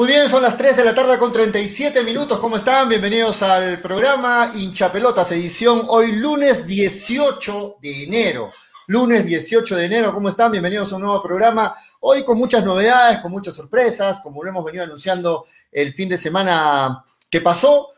Muy bien, son las 3 de la tarde con 37 minutos. ¿Cómo están? Bienvenidos al programa Hinchapelotas, edición hoy lunes 18 de enero. Lunes 18 de enero, ¿cómo están? Bienvenidos a un nuevo programa. Hoy con muchas novedades, con muchas sorpresas, como lo hemos venido anunciando el fin de semana que pasó.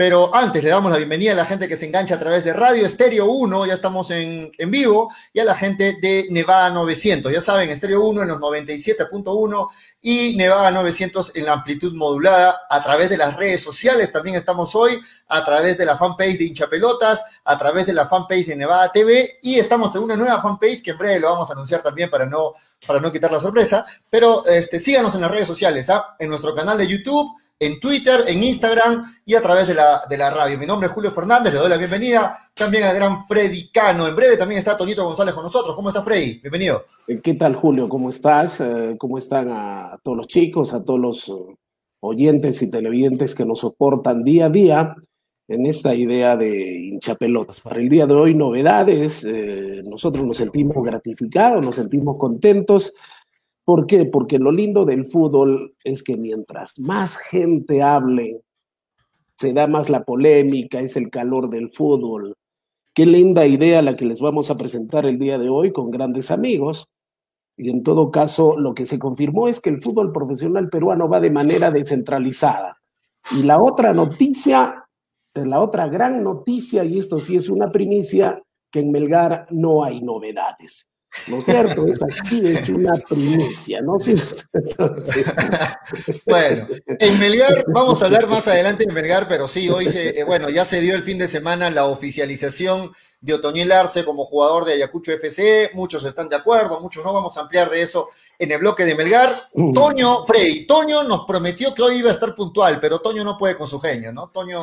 Pero antes le damos la bienvenida a la gente que se engancha a través de Radio Estéreo 1, ya estamos en, en vivo, y a la gente de Nevada 900. Ya saben, Estéreo 1 en los 97.1 y Nevada 900 en la amplitud modulada a través de las redes sociales. También estamos hoy a través de la fanpage de Hinchapelotas, a través de la fanpage de Nevada TV y estamos en una nueva fanpage que en breve lo vamos a anunciar también para no, para no quitar la sorpresa. Pero este, síganos en las redes sociales, ¿ah? en nuestro canal de YouTube en Twitter, en Instagram y a través de la, de la radio. Mi nombre es Julio Fernández, le doy la bienvenida también al gran Freddy Cano. En breve también está Toñito González con nosotros. ¿Cómo está Freddy? Bienvenido. Eh, ¿Qué tal Julio? ¿Cómo estás? Eh, ¿Cómo están a todos los chicos, a todos los eh, oyentes y televidentes que nos soportan día a día en esta idea de hinchapelotas? Para el día de hoy, novedades. nosotros nos sentimos gratificados, nos sentimos contentos ¿Por qué? Porque lo lindo del fútbol es que mientras más gente hable, se da más la polémica, es el calor del fútbol. Qué linda idea la que les vamos a presentar el día de hoy con grandes amigos. Y en todo caso, lo que se confirmó es que el fútbol profesional peruano va de manera descentralizada. Y la otra noticia, la otra gran noticia, y esto sí es una primicia, que en Melgar no hay novedades. ¿No es cierto? Es así, es una primicia, ¿no? bueno, en Melgar, vamos a hablar más adelante en Melgar, pero sí, hoy se, eh, bueno, ya se dio el fin de semana la oficialización de Otoniel Arce como jugador de Ayacucho FC, muchos están de acuerdo, muchos no, vamos a ampliar de eso en el bloque de Melgar. Mm. Toño, Frey, Toño nos prometió que hoy iba a estar puntual, pero Toño no puede con su genio, ¿no? Toño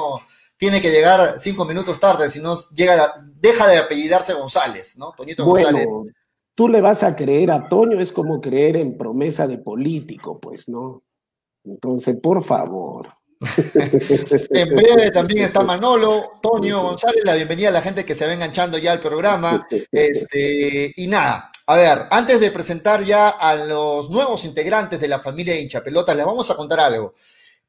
tiene que llegar cinco minutos tarde, si no llega, deja de apellidarse González, ¿no? Toñito González tú le vas a creer a Toño, es como creer en promesa de político, pues, ¿no? Entonces, por favor. en breve también está Manolo, Toño González, la bienvenida a la gente que se va enganchando ya al programa. Este, y nada, a ver, antes de presentar ya a los nuevos integrantes de la familia de Hinchapelotas, les vamos a contar algo.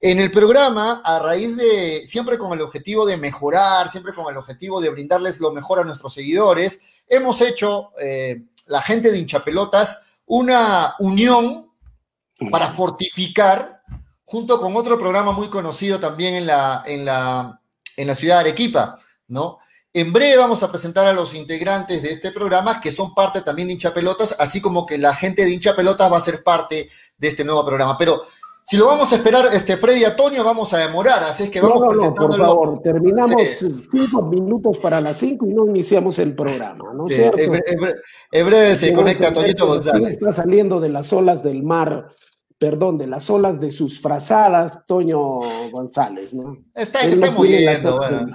En el programa, a raíz de, siempre con el objetivo de mejorar, siempre con el objetivo de brindarles lo mejor a nuestros seguidores, hemos hecho eh, la gente de hinchapelotas una unión para fortificar, junto con otro programa muy conocido también en la, en la, en la ciudad de Arequipa, ¿no? En breve vamos a presentar a los integrantes de este programa que son parte también de hinchapelotas, así como que la gente de hinchapelotas va a ser parte de este nuevo programa. Pero si lo vamos a esperar, este Freddy Antonio, vamos a demorar, así es que vamos no, no, por favor, terminamos cinco minutos para las cinco y no iniciamos el programa, ¿no es cierto? En, breve se conecta Toñito González. Está saliendo de las olas del mar, perdón, de las olas de sus frazadas, Toño González, ¿no? Está, está muy yendo, bueno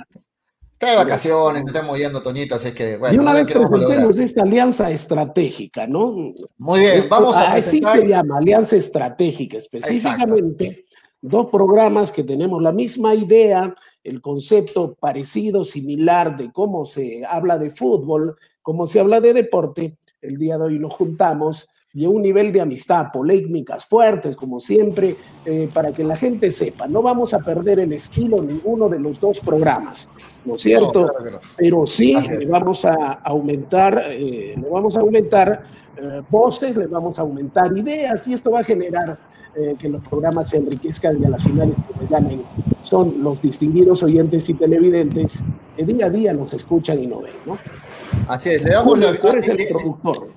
de vacaciones, estamos yendo, Toñito, así que, bueno. Y una vez presentemos esta alianza estratégica, ¿no? Muy bien, vamos a presentar... Así se llama, alianza estratégica, específicamente. Dos programas que tenemos la misma idea, el concepto parecido, similar de cómo se habla de fútbol, cómo se habla de deporte. El día de hoy nos juntamos y un nivel de amistad, polémicas fuertes, como siempre, eh, para que la gente sepa. No vamos a perder el estilo ninguno de los dos programas, ¿no es cierto? Pero sí le vamos a aumentar, eh, le vamos a aumentar eh, voces, le vamos a aumentar ideas y esto va a generar que los programas se enriquezcan y a las finales que ganen son los distinguidos oyentes y televidentes que día a día nos escuchan y nos ven, ¿no? Así es, le damos la... el productor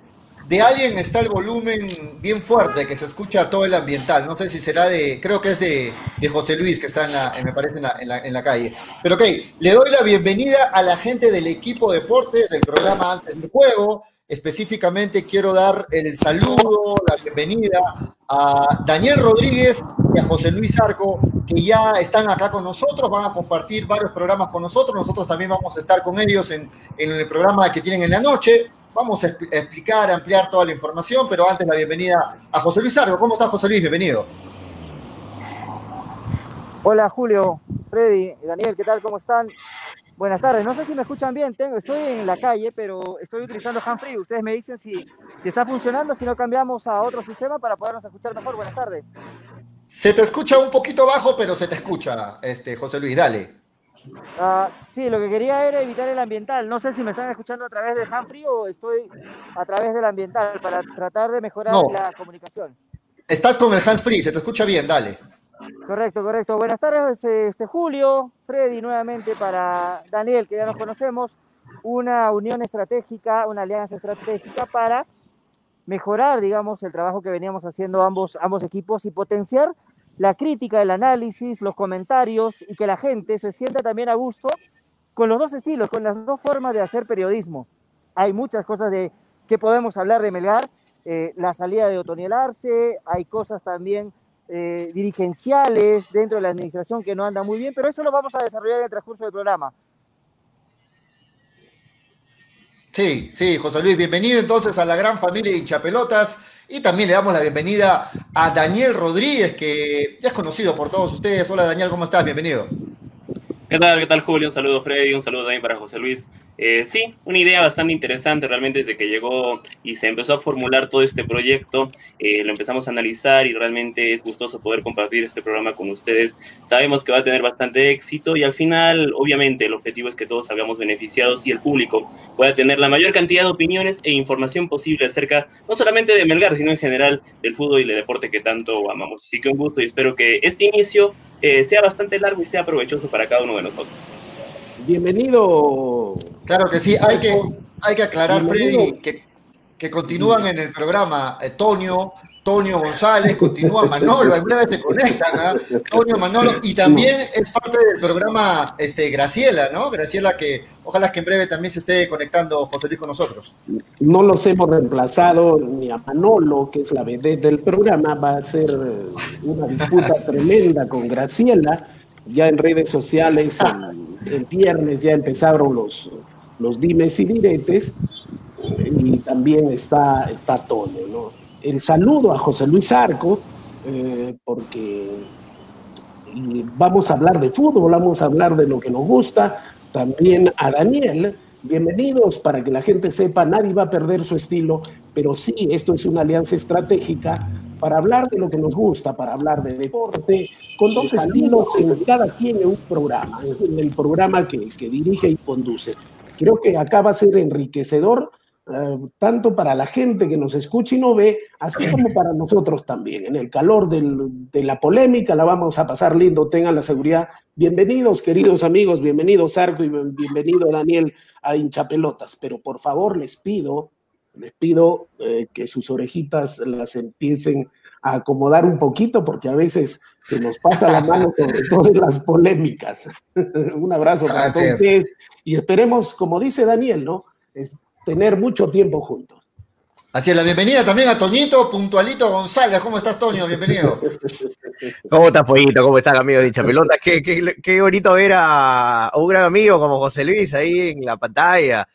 de alguien está el volumen bien fuerte, que se escucha todo el ambiental. No sé si será de, creo que es de, José Luis, que está en la, me parece, en la, calle. Pero ok, le doy la bienvenida a la gente del equipo deportes del programa Antes del Juego. Específicamente quiero dar el saludo, la bienvenida a Daniel Rodríguez y a José Luis Arco, que ya están acá con nosotros, van a compartir varios programas con nosotros. Nosotros también vamos a estar con ellos en, en el programa que tienen en la noche. Vamos a explicar, ampliar toda la información, pero antes la bienvenida a José Luis Argo. ¿Cómo está José Luis? Bienvenido. Hola Julio, Freddy, Daniel, ¿qué tal? ¿Cómo están? Buenas tardes. No sé si me escuchan bien. Tengo, estoy en la calle, pero estoy utilizando Hanfree. Ustedes me dicen si, si está funcionando, si no cambiamos a otro sistema para podernos escuchar mejor. Buenas tardes. Se te escucha un poquito bajo, pero se te escucha, este, José Luis, dale. Uh, sí, lo que quería era evitar el ambiental. No sé si me están escuchando a través del Humphrey o estoy a través del ambiental para tratar de mejorar no. la comunicación. Estás con el free, se te escucha bien, dale. Correcto, correcto. Buenas tardes, este Julio, Freddy nuevamente para Daniel, que ya nos conocemos, una unión estratégica, una alianza estratégica para mejorar, digamos, el trabajo que veníamos haciendo ambos, ambos equipos y potenciar la crítica, el análisis, los comentarios y que la gente se sienta también a gusto con los dos estilos, con las dos formas de hacer periodismo. Hay muchas cosas de que podemos hablar de Melgar, eh, la salida de Otoniel Arce, hay cosas también eh, dirigenciales dentro de la administración que no andan muy bien, pero eso lo vamos a desarrollar en el transcurso del programa. Sí, sí, José Luis, bienvenido entonces a la gran familia de hinchapelotas y también le damos la bienvenida a Daniel Rodríguez, que ya es conocido por todos ustedes. Hola Daniel, ¿cómo estás? Bienvenido. ¿Qué tal? ¿Qué tal Julio? Un saludo Freddy, un saludo también para José Luis. Eh, sí, una idea bastante interesante realmente desde que llegó y se empezó a formular todo este proyecto, eh, lo empezamos a analizar y realmente es gustoso poder compartir este programa con ustedes. Sabemos que va a tener bastante éxito y al final, obviamente, el objetivo es que todos salgamos beneficiados y el público pueda tener la mayor cantidad de opiniones e información posible acerca no solamente de Melgar, sino en general del fútbol y del deporte que tanto amamos. Así que un gusto y espero que este inicio eh, sea bastante largo y sea provechoso para cada uno de nosotros. Bienvenido. Claro que sí, hay que, hay que aclarar, Freddy, que, que continúan en el programa eh, Tonio, Tonio González, continúa Manolo, en breve se conectan, ¿eh? Tonio Manolo, y también es parte del programa este, Graciela, ¿no? Graciela que ojalá que en breve también se esté conectando José Luis con nosotros. No los hemos reemplazado ni a Manolo, que es la vedette del programa, va a ser una disputa tremenda con Graciela, ya en redes sociales, el viernes ya empezaron los, los dimes y diretes, y también está, está Tono, ¿no? El saludo a José Luis Arco, eh, porque vamos a hablar de fútbol, vamos a hablar de lo que nos gusta, también a Daniel, bienvenidos para que la gente sepa, nadie va a perder su estilo, pero sí, esto es una alianza estratégica para hablar de lo que nos gusta, para hablar de deporte, con dos estilos en cada quien en un programa, en el programa que, que dirige y conduce. Creo que acá va a ser enriquecedor eh, tanto para la gente que nos escucha y no ve, así como para nosotros también. En el calor del, de la polémica la vamos a pasar lindo, tengan la seguridad. Bienvenidos, queridos amigos, bienvenidos Arco y bienvenido Daniel a hinchapelotas, pero por favor les pido les pido eh, que sus orejitas las empiecen a acomodar un poquito porque a veces se nos pasa la mano sobre todo en las polémicas. un abrazo para todos ustedes y esperemos, como dice Daniel, ¿no? Es tener mucho tiempo juntos. Así es, la bienvenida también a Toñito Puntualito González. ¿Cómo estás, Toño? Bienvenido. ¿Cómo estás, Pollito? ¿Cómo están, amigos de Pelota? Qué, qué, qué bonito ver a un gran amigo como José Luis ahí en la pantalla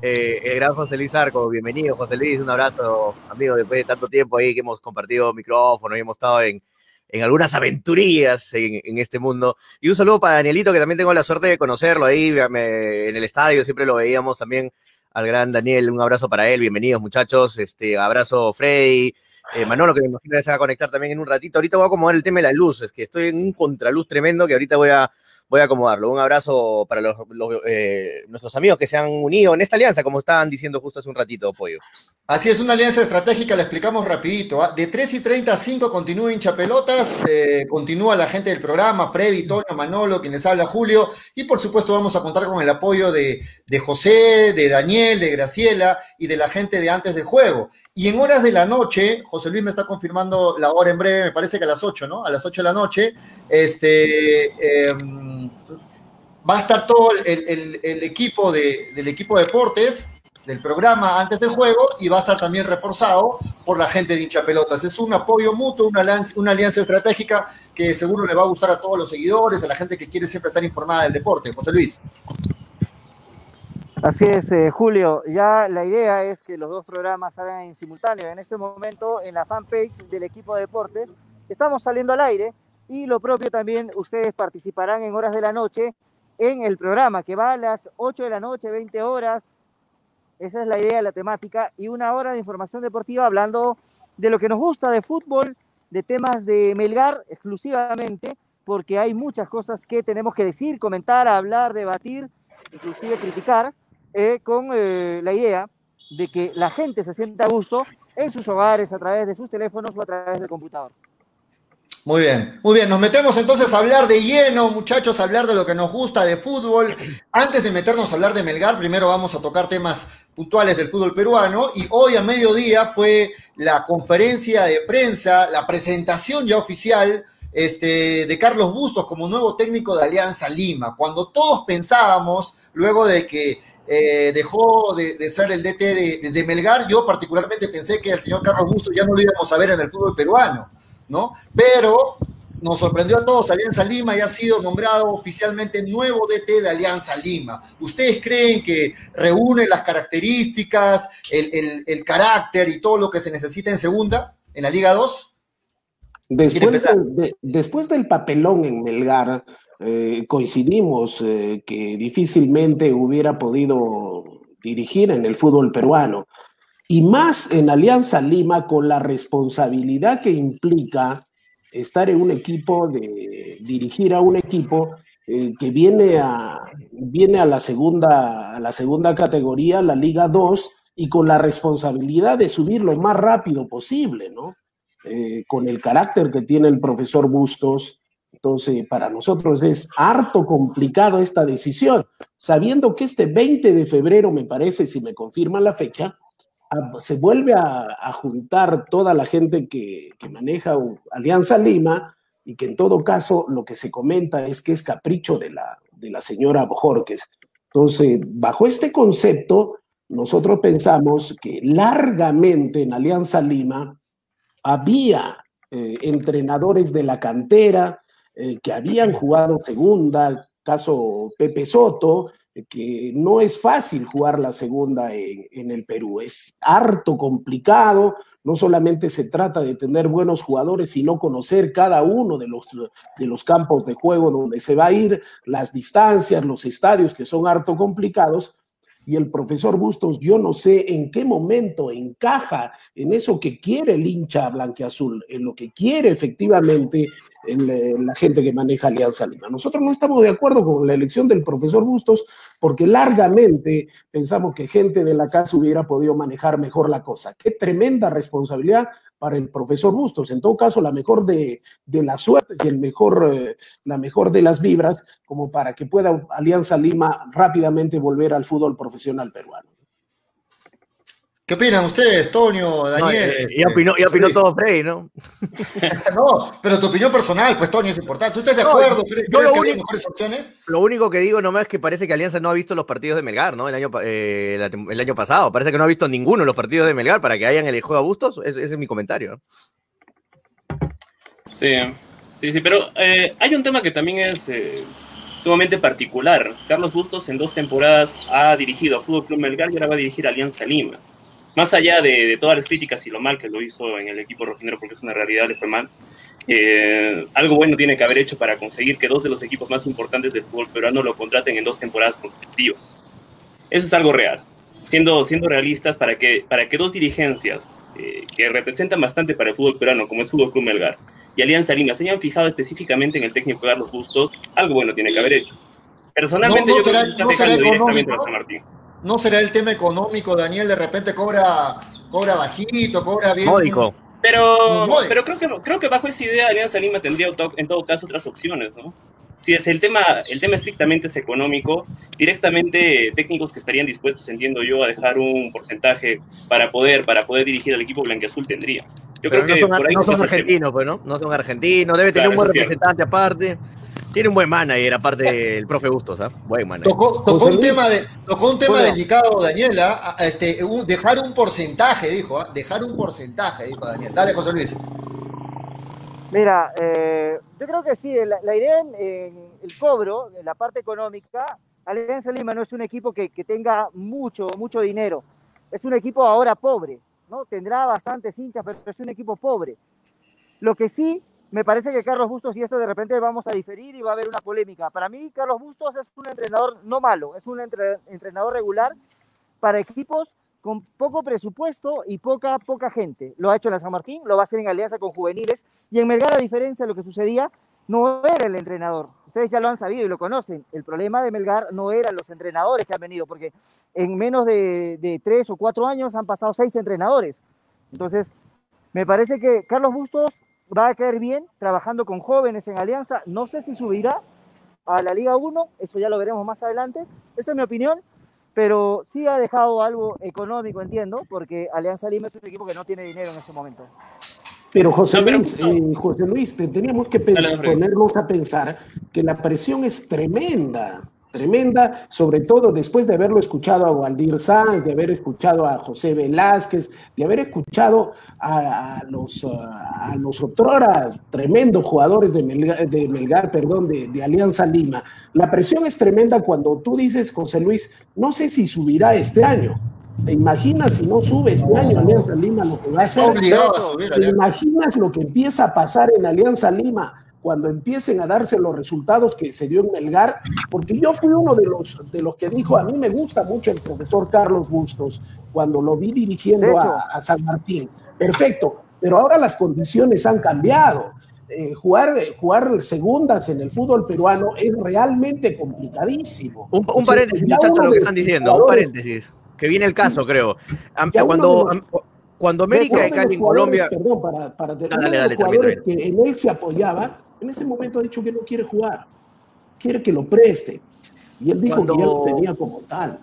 eh, el gran José Luis Arco, bienvenido José Luis, un abrazo, amigo, después de tanto tiempo ahí que hemos compartido micrófono y hemos estado en, en algunas aventurías en, este mundo. Y un saludo para Danielito, que también tengo la suerte de conocerlo ahí en el estadio, siempre lo veíamos también al gran Daniel, un abrazo para él, bienvenidos muchachos, este abrazo Freddy, eh, Manolo, que me imagino que se va a conectar también en un ratito. Ahorita voy a acomodar el tema de la luz, es que estoy en un contraluz tremendo que ahorita voy a, voy a acomodarlo. Un abrazo para los, eh, nuestros amigos que se han unido en esta alianza, como estaban diciendo justo hace un ratito, Pollo. Así es, una alianza estratégica, la explicamos rapidito. ¿ah? De 3 y 30 a 5 continúa hinchapelotas, eh, continúa la gente del programa, Freddy, Toño, Manolo, quienes habla Julio, y por supuesto vamos a contar con el apoyo de, de José, de Daniel, de Graciela y de la gente de antes del juego. Y en horas de la noche, José Luis me está confirmando la hora en breve, me parece que a las 8, ¿no? A las 8 de la noche, este... Eh, va a estar todo el, equipo de, del equipo de deportes del programa antes del juego y va a estar también reforzado por la gente de hincha pelotas. Es un apoyo mutuo, una alianza, una alianza estratégica que seguro le va a gustar a todos los seguidores, a la gente que quiere siempre estar informada del deporte. José Luis. Así es, eh, Julio. Ya la idea es que los dos programas salgan en simultáneo. En este momento, en la fanpage del equipo de deportes, estamos saliendo al aire y lo propio también, ustedes participarán en horas de la noche en el programa, que va a las 8 de la noche, 20 horas. Esa es la idea, la temática. Y una hora de información deportiva hablando de lo que nos gusta de fútbol de temas de Melgar exclusivamente, porque hay muchas cosas que tenemos que decir, comentar, hablar, debatir, inclusive criticar, eh, con eh, la idea de que la gente se sienta a gusto en sus hogares, a través de sus teléfonos o a través del computador. Muy bien, muy bien. Nos metemos entonces a hablar de lleno, muchachos, a hablar de lo que nos gusta de fútbol. Antes de meternos a hablar de Melgar, primero vamos a tocar temas puntuales del fútbol peruano. Y hoy a mediodía fue la conferencia de prensa, la presentación ya oficial este, de Carlos Bustos como nuevo técnico de Alianza Lima. Cuando todos pensábamos, luego de que eh, dejó de, ser el DT de, de Melgar, yo particularmente pensé que el señor Carlos Bustos ya no lo íbamos a ver en el fútbol peruano ¿no? Pero nos sorprendió a todos, Alianza Lima ya ha sido nombrado oficialmente nuevo DT de Alianza Lima. ¿Ustedes creen que reúne las características, el, carácter y todo lo que se necesita en segunda, en la Liga 2? Después, del papelón en Melgar, eh, coincidimos eh, que difícilmente hubiera podido dirigir en el fútbol peruano y más en Alianza Lima con la responsabilidad que implica estar en un equipo, de dirigir a un equipo eh, que viene a, viene a la, segunda, a la segunda categoría, la Liga 2, y con la responsabilidad de subir lo más rápido posible, ¿no? Eh, con el carácter que tiene el profesor Bustos. Entonces, para nosotros es harto complicado esta decisión, sabiendo que este 20 de febrero, me parece, si me confirman la fecha, se vuelve a, juntar toda la gente que, maneja Alianza Lima y que en todo caso lo que se comenta es que es capricho de la, de la señora Bojorques. Entonces, bajo este concepto, nosotros pensamos que largamente en Alianza Lima había eh, entrenadores de la cantera eh, que habían jugado segunda, caso Pepe Soto, que no es fácil jugar la segunda en, el Perú, es harto complicado, no solamente se trata de tener buenos jugadores, sino conocer cada uno de los, de los campos de juego donde se va a ir, las distancias, los estadios que son harto complicados, y el profesor Bustos, yo no sé en qué momento encaja en eso que quiere el hincha blanqueazul, en lo que quiere efectivamente la gente que maneja Alianza Lima. Nosotros no estamos de acuerdo con la elección del profesor Bustos porque largamente pensamos que gente de la casa hubiera podido manejar mejor la cosa. Qué tremenda responsabilidad para el profesor Bustos. En todo caso, la mejor de, de la suerte y el mejor, eh, la mejor de las vibras, como para que pueda Alianza Lima rápidamente volver al fútbol profesional peruano. ¿Qué opinan ustedes, Tonio, Daniel? Eh, ya opinó, ya opinó todo Frey, ¿no? no, pero tu opinión personal, pues, Tonio, es importante. ¿Tú estás de acuerdo? ¿Crees, que hay mejores opciones? Lo único que digo nomás es que parece que Alianza no ha visto los partidos de Melgar, ¿no? El año, eh, el año pasado. Parece que no ha visto ninguno de los partidos de Melgar para que hayan elegido a Bustos. Ese, es mi comentario. Sí, sí, sí, pero eh, hay un tema que también es sumamente particular. Carlos Bustos en dos temporadas ha dirigido a Fútbol Club Melgar y ahora va a dirigir a Alianza Lima más allá de, todas las críticas y lo mal que lo hizo en el equipo rojinero, porque es una realidad, le fue mal, eh, algo bueno tiene que haber hecho para conseguir que dos de los equipos más importantes del fútbol peruano lo contraten en dos temporadas consecutivas. Eso es algo real. Siendo, siendo realistas, para que, para que dos dirigencias eh, que representan bastante para el fútbol peruano, como es Fútbol Club Melgar y Alianza Lima, se hayan fijado específicamente en el técnico Carlos Bustos, algo bueno tiene que haber hecho. Personalmente, yo creo que está directamente a San Martín. ¿No será el tema económico? Daniel de repente cobra, cobra bajito, cobra bien. Módico. Pero, pero creo, que, creo que bajo esa idea Alianza Lima tendría en todo caso otras opciones, ¿no? Si es el tema, el tema estrictamente es económico, directamente técnicos que estarían dispuestos, entiendo yo, a dejar un porcentaje para poder, para poder dirigir al equipo blanqueazul tendría. Yo creo no que son, por ahí no son argentinos, pues, ¿no? No son argentinos, debe tener un buen representante aparte. Tiene un buen manager, aparte del profe Bustos, ¿ah? Buen manager. Tocó, un tema, de, tocó un tema delicado, Daniela. Este, dejar un porcentaje, dijo. ¿ah? Dejar un porcentaje, dijo Daniel. Dale, José Luis. Mira, eh, yo creo que sí, la, idea en, el cobro, en la parte económica, Alianza Lima no es un equipo que, que, tenga mucho, mucho dinero. Es un equipo ahora pobre, ¿no? Tendrá bastantes hinchas, pero es un equipo pobre. Lo que sí me parece que Carlos Bustos, y esto de repente vamos a diferir y va a haber una polémica. Para mí, Carlos Bustos es un entrenador no malo, es un entrenador regular, para equipos con poco presupuesto y poca, poca gente. Lo ha hecho en la San Martín, lo va a hacer en alianza con juveniles. Y en Melgar, a diferencia de lo que sucedía, no era el entrenador. Ustedes ya lo han sabido y lo conocen. El problema de Melgar no eran los entrenadores que han venido, porque en menos de, de tres o cuatro años han pasado seis entrenadores. Entonces, me parece que Carlos Bustos va a caer bien trabajando con jóvenes en alianza. No sé si subirá a la Liga 1, eso ya lo veremos más adelante. Esa es mi opinión, pero sí ha dejado algo económico, entiendo, porque Alianza Lima es un equipo que no tiene dinero en este momento. Pero José Luis, eh, José Luis, teníamos que ponernos a pensar que la presión es tremenda tremenda, sobre todo después de haberlo escuchado a Waldir Sanz, de haber escuchado a José Velázquez, de haber escuchado a, los, a los otroras tremendos jugadores de Melgar, perdón, de, de, Alianza Lima. La presión es tremenda cuando tú dices, José Luis, no sé si subirá este año. ¿Te imaginas si no sube este año Alianza Lima lo que va a hacer? ¿Te imaginas lo que empieza a pasar en Alianza Lima? Cuando empiecen a darse los resultados que se dio en Melgar, porque yo fui uno de los, de los que dijo, a mí me gusta mucho el profesor Carlos Bustos, cuando lo vi dirigiendo a, San Martín. Perfecto, pero ahora las condiciones han cambiado. Eh, jugar, jugar segundas en el fútbol peruano es realmente complicadísimo. Un, paréntesis, muchachos, lo que están diciendo, un paréntesis, que viene el caso, creo. Cuando, cuando América de Cali en Colombia. Perdón, para, para dale, dale, jugadores que en él se apoyaba, en ese momento ha dicho que no quiere jugar, quiere que lo preste. Y él dijo que ya lo tenía como tal.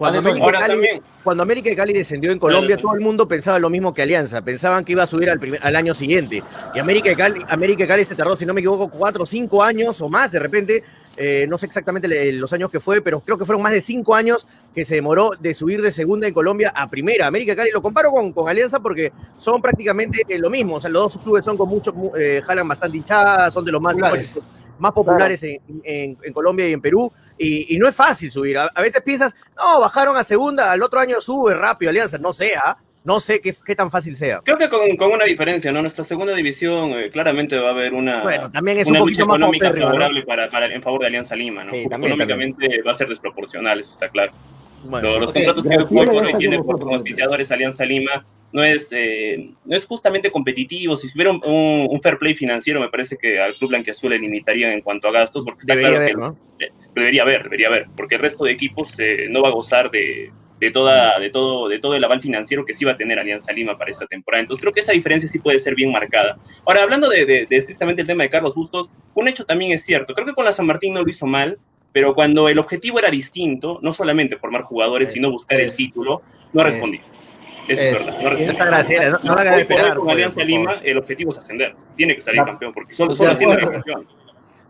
Cuando América, de Cali descendió en Colombia, todo el mundo pensaba lo mismo que Alianza. Pensaban que iba a subir al, al año siguiente. Y América de, Cali, América de Cali se tardó, si no me equivoco, cuatro o cinco años o más de repente. Eh, no sé exactamente los años que fue, pero creo que fueron más de cinco años que se demoró de subir de segunda en Colombia a primera. América Cali lo comparo con, con Alianza porque son prácticamente lo mismo. O sea, los dos clubes son con mucho, eh, jalan bastante hinchadas, son de los más populares, más populares en, Colombia y en Perú. Y, no es fácil subir. A, veces piensas, no, bajaron a segunda, al otro año sube rápido Alianza. No sea, ¿ah? No sé qué, qué, tan fácil sea. Creo que con, con, una diferencia, ¿no? Nuestra segunda división eh, claramente va a haber una, bueno, también es una un lucha económica favorable para, para, en favor de Alianza Lima, ¿no? económicamente va a ser desproporcional, eso está claro. los contratos que hoy tiene por los auspiciadores Alianza Lima no es, eh, no es justamente competitivo. Si hubiera un, un, fair play financiero, me parece que al Club Blanquiazul le limitarían en cuanto a gastos, porque está debería claro haber, que ¿no? debería haber, debería haber, porque el resto de equipos eh, no va a gozar de, de, toda, de, todo, de todo el aval financiero que sí va a tener Alianza Lima para esta temporada. Entonces creo que esa diferencia sí puede ser bien marcada. Ahora, hablando de, de, de estrictamente el tema de Carlos Bustos, un hecho también es cierto. Creo que con la San Martín no lo hizo mal, pero cuando el objetivo era distinto, no solamente formar jugadores, sino buscar el título, no respondió. Eso es, verdad. No Esta gracia, no, no esperar. Con Alianza Lima, el objetivo es ascender. Tiene que salir campeón, porque solo, solo haciendo campeón.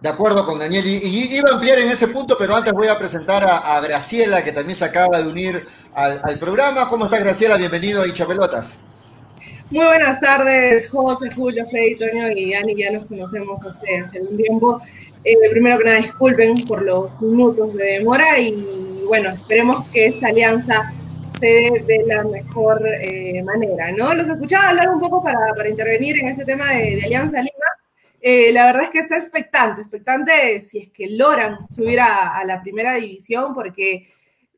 De acuerdo con Daniel. Y, iba a ampliar en ese punto, pero antes voy a presentar a, Graciela, que también se acaba de unir al, programa. ¿Cómo estás, Graciela? Bienvenido a Hinchapelotas. Muy buenas tardes, José, Julio, Freddy, Toño y Ani. Ya nos conocemos hace, hace un tiempo. Eh, primero que nada, disculpen por los minutos de demora y bueno, esperemos que esta alianza se dé de la mejor eh, manera, ¿no? Los escuchaba hablar un poco para, para intervenir en este tema de Alianza Lima eh, la verdad es que está expectante, expectante si es que logran subir a, la primera división, porque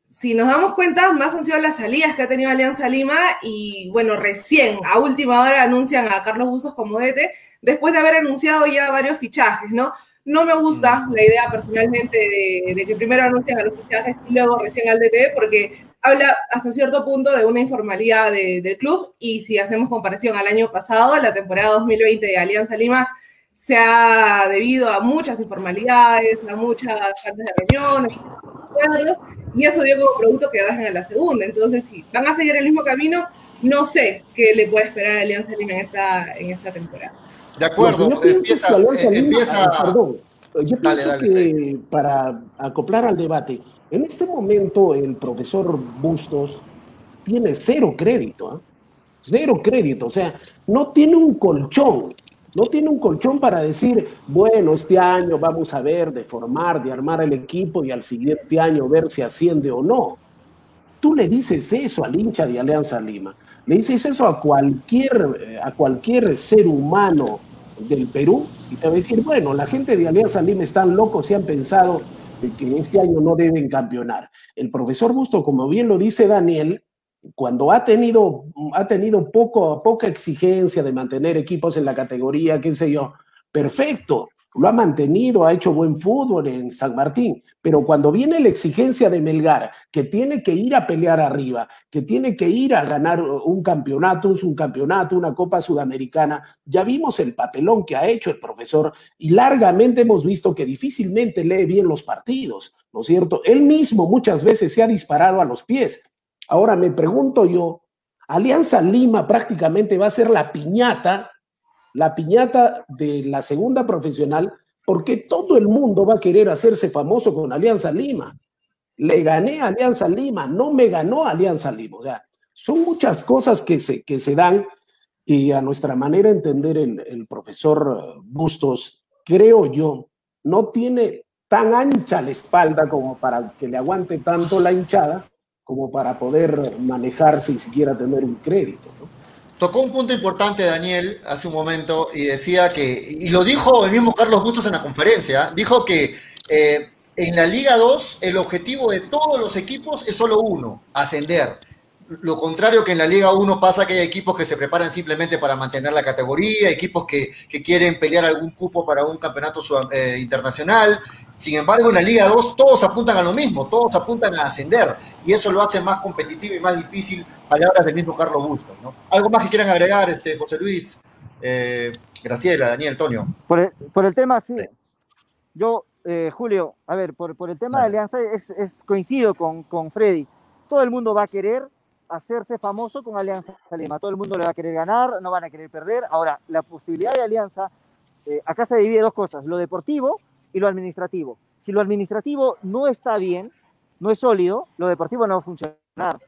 si nos damos cuenta, más han sido las salidas que ha tenido Alianza Lima y bueno, recién, a última hora anuncian a Carlos Buzos como DT, después de haber anunciado ya varios fichajes, ¿no? No me gusta mm. la idea personalmente de, que primero anuncian a los fichajes y luego recién al DT, porque habla hasta cierto punto de una informalidad del club y si hacemos comparación al año pasado, la temporada 2020 de Alianza Lima, se ha debido a muchas informalidades, a muchas faltas de reuniones, acuerdos, y eso dio como producto que bajen a la segunda. Entonces, si van a seguir el mismo camino, no sé qué le puede esperar a Alianza Lima en esta, en esta temporada. De acuerdo, yo empieza, empieza... Perdón, yo pienso que para acoplar al debate, en este momento el profesor Bustos tiene cero crédito, ¿eh? cero crédito, o sea, no tiene un colchón. No tiene un colchón para decir, bueno, este año vamos a ver de formar, de armar el equipo y al siguiente año ver si asciende o no. Tú le dices eso al hincha de Alianza Lima, le dices eso a cualquier, eh, a cualquier ser humano del Perú y te va a decir, bueno, la gente de Alianza Lima están locos y han pensado que este año no deben campeonar. El profesor Busto, como bien lo dice Daniel, cuando ha tenido, ha tenido poco, poca exigencia de mantener equipos en la categoría, qué sé yo, perfecto, lo ha mantenido, ha hecho buen fútbol en San Martín, pero cuando viene la exigencia de Melgar, que tiene que ir a pelear arriba, que tiene que ir a ganar un campeonato, un campeonato, una Copa Sudamericana, ya vimos el papelón que ha hecho el profesor y largamente hemos visto que difícilmente lee bien los partidos, ¿no es cierto? Él mismo muchas veces se ha disparado a los pies. Ahora me pregunto yo, Alianza Lima prácticamente va a ser la piñata la piñata de la segunda profesional, porque todo el mundo va a querer hacerse famoso con Alianza Lima. Le gané a Alianza Lima, no me ganó Alianza Lima. O sea, son muchas cosas que se, que se dan y a nuestra manera de entender el, el profesor Bustos, creo yo, no tiene tan ancha la espalda como para que le aguante tanto la hinchada como para poder manejarse y siquiera tener un crédito. ¿no? Tocó un punto importante Daniel hace un momento y decía que, y lo dijo el mismo Carlos Bustos en la conferencia, dijo que eh, en la Liga 2 el objetivo de todos los equipos es solo uno, ascender. Lo contrario que en la Liga 1 pasa que hay equipos que se preparan simplemente para mantener la categoría, equipos que, que quieren pelear algún cupo para un campeonato eh, internacional. Sin embargo, en la Liga 2 todos apuntan a lo mismo, todos apuntan a ascender. Y eso lo hace más competitivo y más difícil, palabras del mismo Carlos Bustos. ¿no? ¿Algo más que quieran agregar, este, José Luis, eh, Graciela, Daniel, Antonio? Por el, por el tema, sí. Yo, eh, Julio, a ver, por, por el tema de Alianza, es, es coincido con, con Freddy. Todo el mundo va a querer hacerse famoso con Alianza Lima. Todo el mundo le va a querer ganar, no van a querer perder. Ahora, la posibilidad de Alianza, eh, acá se divide dos cosas, lo deportivo y lo administrativo. Si lo administrativo no está bien, no es sólido, lo deportivo no va a funcionar.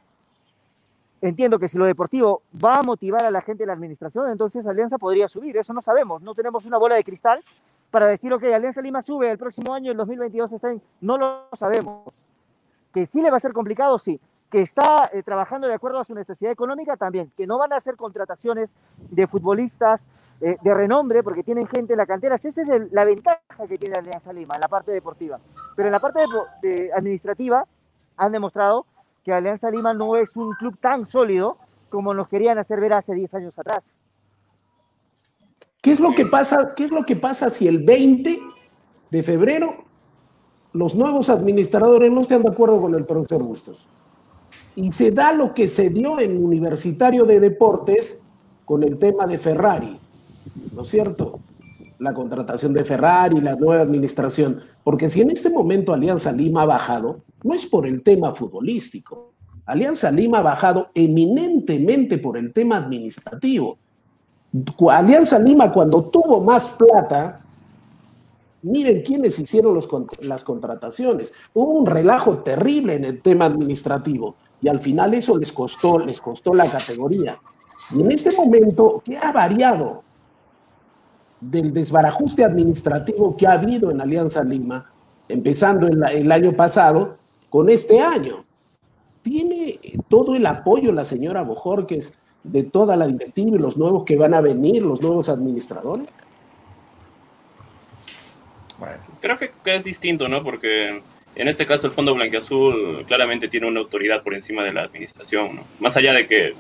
Entiendo que si lo deportivo va a motivar a la gente de la administración, entonces Alianza podría subir. Eso no sabemos. No tenemos una bola de cristal para decir, ok, Alianza Lima sube el próximo año, el 2022 está en... No lo sabemos. Que sí le va a ser complicado, sí que está eh, trabajando de acuerdo a su necesidad económica también, que no van a hacer contrataciones de futbolistas eh, de renombre porque tienen gente en la cantera. Esa es la ventaja que tiene Alianza Lima en la parte deportiva. Pero en la parte de administrativa han demostrado que Alianza Lima no es un club tan sólido como nos querían hacer ver hace 10 años atrás. ¿Qué es lo que pasa, qué es lo que pasa si el 20 de febrero los nuevos administradores no están de acuerdo con el profesor Bustos? Y se da lo que se dio en Universitario de Deportes con el tema de Ferrari, ¿no es cierto? La contratación de Ferrari, la nueva administración. Porque si en este momento Alianza Lima ha bajado, no es por el tema futbolístico. Alianza Lima ha bajado eminentemente por el tema administrativo. Alianza Lima cuando tuvo más plata, miren quiénes hicieron los, las contrataciones. Hubo un relajo terrible en el tema administrativo y al final eso les costó, les costó la categoría. Y en este momento, ¿qué ha variado del desbarajuste administrativo que ha habido en Alianza Lima, empezando el, el año pasado, con este año? Tiene todo el apoyo la señora Bojorques de toda la directiva y los nuevos que van a venir, los nuevos administradores. Bueno. Creo que, que es distinto, ¿no? Porque en este caso el Fondo Blanqueazul claramente tiene una autoridad por encima de la administración, ¿no? Más allá de que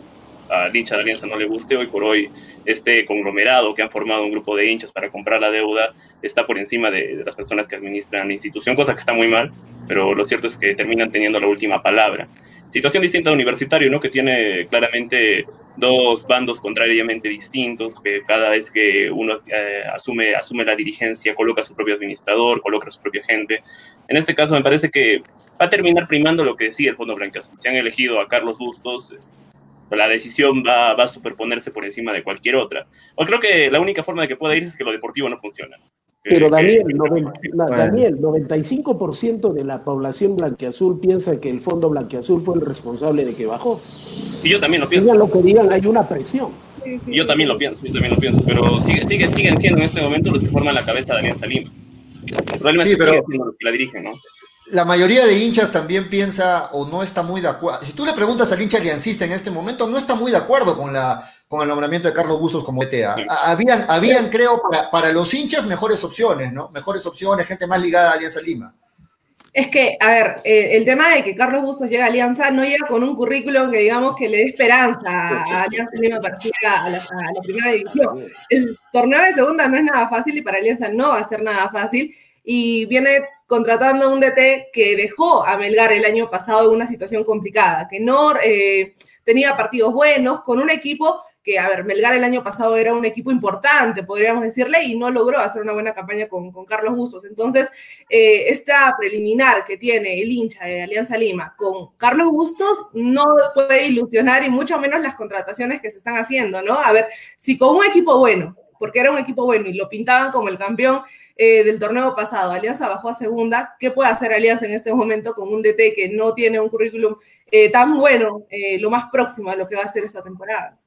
al hincha de Alianza no le guste, hoy por hoy este conglomerado que han formado un grupo de hinchas para comprar la deuda está por encima de, de, las personas que administran la institución, cosa que está muy mal, pero lo cierto es que terminan teniendo la última palabra. Situación distinta al universitario, ¿no? Que tiene claramente dos bandos contrariamente distintos, que cada vez que uno eh, asume, asume la dirigencia, coloca a su propio administrador, coloca a su propia gente. En este caso me parece que va a terminar primando lo que decía el Fondo Blanqueazul. Si han elegido a Carlos Bustos, la decisión va, va, a superponerse por encima de cualquier otra. O creo que la única forma de que pueda irse es que lo deportivo no funciona. Pero Daniel, que, noven, no, Daniel, 95% de la población blanqueazul piensa que el Fondo Blanqueazul fue el responsable de que bajó. Y yo también lo pienso. Digan lo que digan, hay una presión. Y yo también lo pienso, yo también lo pienso. Pero sigue, sigue, siguen siendo en este momento los que forman la cabeza de Alianza Lima. Sí, pero... sigue siendo los que la dirigen, ¿no? La mayoría de hinchas también piensa o no está muy de acuerdo. Si tú le preguntas al hincha aliancista en este momento, no está muy de acuerdo con, la, con el nombramiento de Carlos Bustos como ETA. Sí. Habían, habían creo, para, para, los hinchas mejores opciones, ¿no? Mejores opciones, gente más ligada a Alianza Lima. Es que, a ver, eh, el tema de que Carlos Bustos llega a Alianza no llega con un currículum que digamos que le dé esperanza a Alianza Lima para ir a la, a la primera división. El torneo de segunda no es nada fácil y para Alianza no va a ser nada fácil. Y viene contratando un DT que dejó a Melgar el año pasado en una situación complicada, que no eh, tenía partidos buenos, con un equipo que, a ver, Melgar el año pasado era un equipo importante, podríamos decirle, y no logró hacer una buena campaña con, Carlos Bustos. Entonces, eh, esta preliminar que tiene el hincha de Alianza Lima con Carlos Bustos no puede ilusionar y mucho menos las contrataciones que se están haciendo, ¿no? A ver, si con un equipo bueno, porque era un equipo bueno y lo pintaban como el campeón eh, del torneo pasado, Alianza bajó a segunda, ¿qué puede hacer Alianza en este momento con un DT que no tiene un currículum eh, tan bueno, lo más próximo a lo que va a ser esta temporada?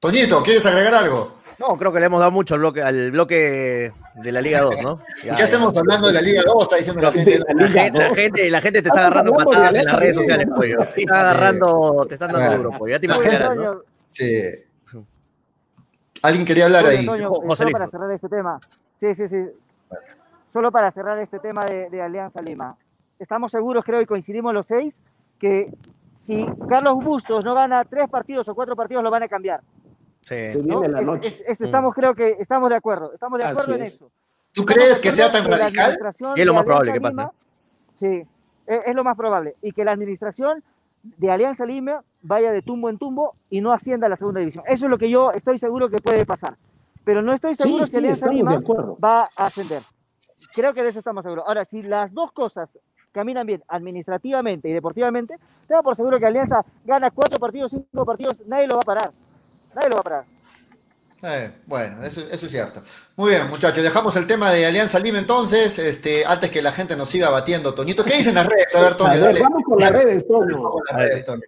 Toñito, ¿quieres agregar algo? No, creo que le hemos dado mucho al bloque, al bloque de la Liga 2, ¿no? ¿Qué hacemos hablando de la Liga 2? Está diciendo la gente. La, gente, la, gente, te está agarrando patadas en las redes sociales, pollo. Te está agarrando, te están dando duro, pollo. Ya te imaginas, ¿no? Sí. Alguien quería hablar ahí. solo para cerrar este tema. Sí, sí, sí. Solo para cerrar este tema de, de Alianza Lima. Estamos seguros, creo, y coincidimos los seis, que si Carlos Bustos no gana tres partidos o cuatro partidos, lo van a cambiar. Sí. viene la noche. estamos, creo que estamos de acuerdo. Estamos de acuerdo en eso. ¿Tú crees que sea tan radical? Es lo más probable que pase. Sí, es, lo más probable. Y que la administración de Alianza Lima vaya de tumbo en tumbo y no ascienda a la segunda división. Eso es lo que yo estoy seguro que puede pasar. Pero no estoy seguro que Alianza Lima va a ascender. Creo que de eso estamos seguros. Ahora, si las dos cosas caminan bien administrativamente y deportivamente, tengo por seguro que Alianza gana cuatro partidos, cinco partidos, nadie lo va a parar. Nadie lo va a parar. Eh, bueno, eso, es cierto. Muy bien, muchachos, dejamos el tema de Alianza Lima entonces, este, antes que la gente nos siga batiendo, Toñito. ¿Qué dicen las redes? A ver, Toño, Vamos con las redes, Toño.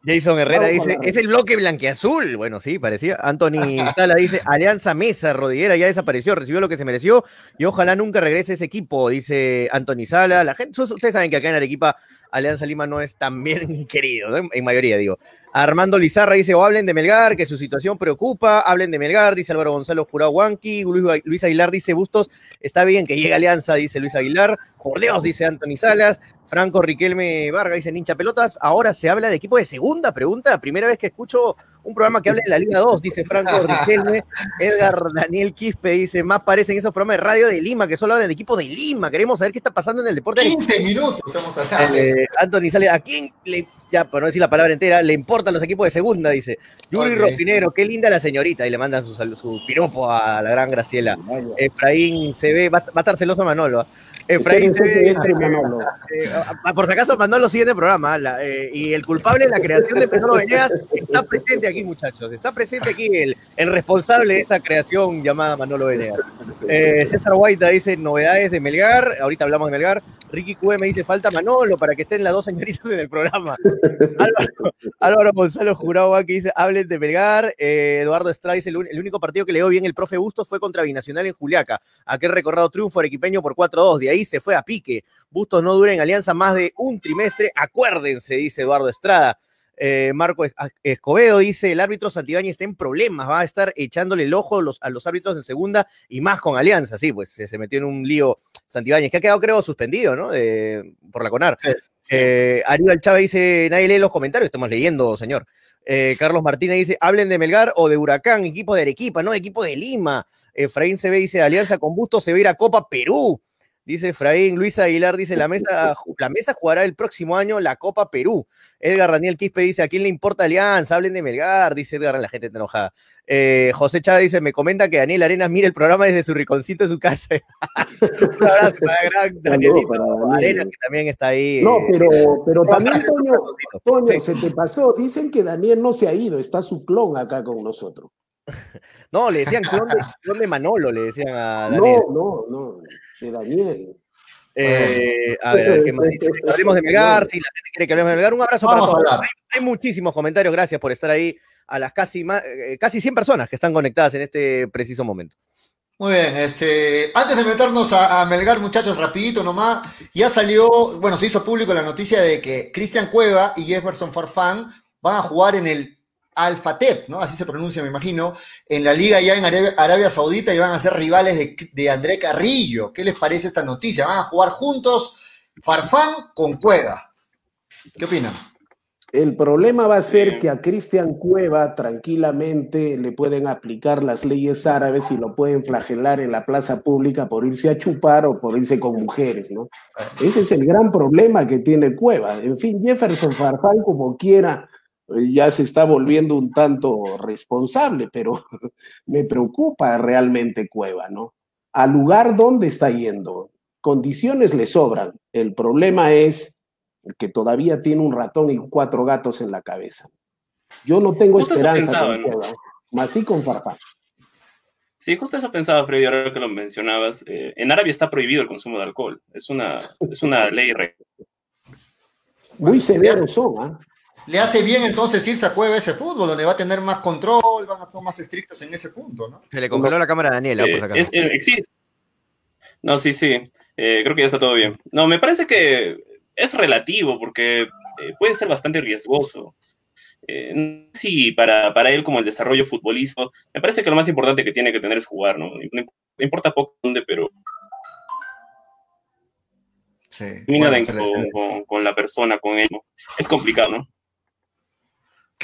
Jason Herrera dice, es el bloque blanqueazul. Bueno, sí, parecía. Anthony Sala dice, Alianza Mesa, Rodiguera ya desapareció, recibió lo que se mereció y ojalá nunca regrese ese equipo, dice Anthony Sala. La gente, ustedes saben que acá en Arequipa Alianza Lima no es tan bien querido, en mayoría digo. Armando Lizarra dice, o hablen de Melgar, que su situación preocupa, hablen de Melgar, dice Álvaro Gonzalo Jurahuanqui, Luis, Luis Aguilar dice, Bustos, está bien que llegue Alianza, dice Luis Aguilar, por Dios, dice Anthony Salas, Franco Riquelme Vargas dice, hincha pelotas, ahora se habla de equipo de segunda, pregunta, primera vez que escucho un programa que habla de la Liga 2, dice Franco Riquelme. Edgar Daniel Quispe dice, más parecen esos programas de radio de Lima que solo hablan de equipo de Lima. Queremos saber qué está pasando en el deporte. 15 minutos estamos acá. Eh, Anthony sale, ¿a quién le, ya por no decir la palabra entera, le importan los equipos de segunda? Dice, Yuri Ropinero, qué linda la señorita. Y le mandan su, su piropo a la gran Graciela. Efraín se ve, va, a estar celoso Manolo. ¿ah? Efraín se ve, eh, por si acaso Manolo sigue en el programa. Eh, y el culpable de la creación de Manolo Venegas está presente aquí, muchachos. Está presente aquí el, el responsable de esa creación llamada Manolo Venegas. Eh, César Guaita dice novedades de Melgar. Ahorita hablamos de Melgar. Ricky Cue me dice falta Manolo para que estén las dos señoritas en el programa. Álvaro, Gonzalo Jurado aquí dice hablen de Melgar. Eduardo Estrada dice el, único partido que le dio bien el profe Bustos fue contra Binacional en Juliaca. Aquel recordado triunfo arequipeño por 4-2. De ahí se fue a pique. Bustos no dura en alianza más de un trimestre. Acuérdense, dice Eduardo Estrada. Eh, Marco Escobedo dice, el árbitro Santibáñez está en problemas, va a estar echándole el ojo a los árbitros en segunda y más con Alianza, sí, pues se, metió en un lío Santibáñez, que ha quedado creo suspendido, ¿no? por la CONAR. Eh, Aníbal Chávez dice, nadie lee los comentarios, estamos leyendo, señor. Eh, Carlos Martínez dice, hablen de Melgar o de Huracán, equipo de Arequipa, no, equipo de Lima. Efraín se ve, dice, Alianza con Busto se va a ir a Copa Perú. Dice Efraín, Luis Aguilar dice, la mesa, la mesa jugará el próximo año la Copa Perú. Edgar Daniel Quispe dice, ¿a quién le importa Alianza? Hablen de Melgar, dice Edgar, la gente está enojada. Eh, José Chávez dice, me comenta que Daniel Arenas mira el programa desde su riconcito de su casa. Un abrazo para gran Danielito Arenas, que también está ahí. No, pero, pero también, Toño, Toño se te pasó. Dicen que Daniel no se ha ido, está su clon acá con nosotros. No, le decían clon de, clon de Manolo, le decían a Daniel. No, no, no de Daniel. Eh, a ver, ¿qué más Hablemos de Melgar, si la gente quiere que hablemos de Melgar. Un abrazo para todos. Hay, muchísimos comentarios, gracias por estar ahí a las casi, eh, casi 100 personas que están conectadas en este preciso momento. Muy bien, este, antes de meternos a, Melgar, muchachos, rapidito nomás, ya salió, bueno, se hizo público la noticia de que Cristian Cueva y Jefferson Farfán van a jugar en el Al Fatep, ¿no? Así se pronuncia, me imagino, en la liga ya en Arabia, Saudita y van a ser rivales de, de, André Carrillo. ¿Qué les parece esta noticia? Van a jugar juntos Farfán con Cueva. ¿Qué opinan? El problema va a ser que a Cristian Cueva tranquilamente le pueden aplicar las leyes árabes y lo pueden flagelar en la plaza pública por irse a chupar o por irse con mujeres, ¿no? Ese es el gran problema que tiene Cueva. En fin, Jefferson Farfán, como quiera, ya se está volviendo un tanto responsable, pero me preocupa realmente Cueva, ¿no? Al lugar donde está yendo, condiciones le sobran. El problema es que todavía tiene un ratón y cuatro gatos en la cabeza. Yo no tengo esperanza con ¿no? más sí con Farfán. Sí, justo eso pensaba, Freddy, ahora que lo mencionabas. Eh, en Arabia está prohibido el consumo de alcohol. Es una, es una ley. Muy severo son, ¿ah? Le hace bien entonces irse a Cueva ese fútbol, donde va a tener más control, van a ser más estrictos en ese punto, ¿no? Se le congeló la cámara a Daniela, eh, por eh, No, sí, sí. creo que ya está todo bien. No, me parece que es relativo porque eh, puede ser bastante riesgoso. Eh, sí, para, para, él como el desarrollo futbolista, me parece que lo más importante que tiene que tener es jugar, ¿no? No, importa poco dónde, pero... Sí. con, con, la persona, con él. Es complicado, ¿no?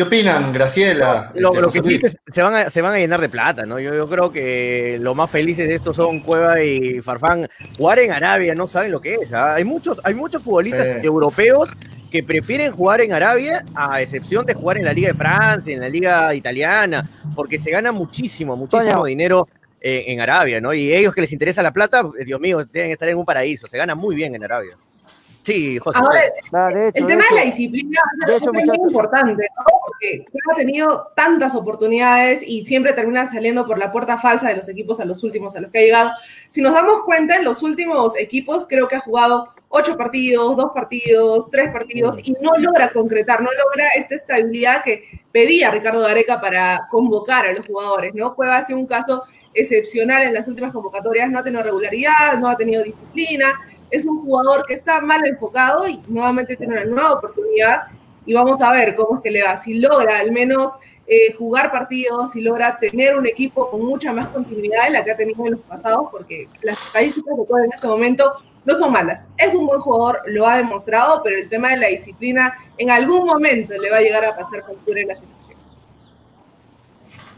¿Qué opinan, Graciela? Lo, que sí se van, a, se van a llenar de plata, ¿no? Yo, yo creo que lo más felices de estos son Cueva y Farfán. Jugar en Arabia no saben lo que es. ¿ah? Hay, muchos, hay muchos futbolistas europeos que prefieren jugar en Arabia a excepción de jugar en la Liga de Francia, en la Liga italiana, porque se gana muchísimo, muchísimo dinero en, en Arabia, ¿no? Y ellos que les interesa la plata, Dios mío, deben estar en un paraíso. Se gana muy bien en Arabia. Sí, José. Ahora, el tema de, la disciplina es muy importante, ¿no? Porque ha tenido tantas oportunidades y siempre termina saliendo por la puerta falsa de los equipos a los últimos a los que ha llegado. Si nos damos cuenta, en los últimos equipos creo que ha jugado ocho partidos, dos partidos, tres partidos y no logra concretar, no logra esta estabilidad que pedía Ricardo Gareca para convocar a los jugadores, ¿no? Cueva sido un caso excepcional en las últimas convocatorias, no ha tenido regularidad, no ha tenido disciplina, es un jugador que está mal enfocado y nuevamente tiene una nueva oportunidad y vamos a ver cómo es que le va. Si logra al menos eh, jugar partidos, si logra tener un equipo con mucha más continuidad de la que ha tenido en los pasados, porque las estadísticas de en este momento no son malas. Es un buen jugador, lo ha demostrado, pero el tema de la disciplina en algún momento le va a llegar a pasar factura en la situación.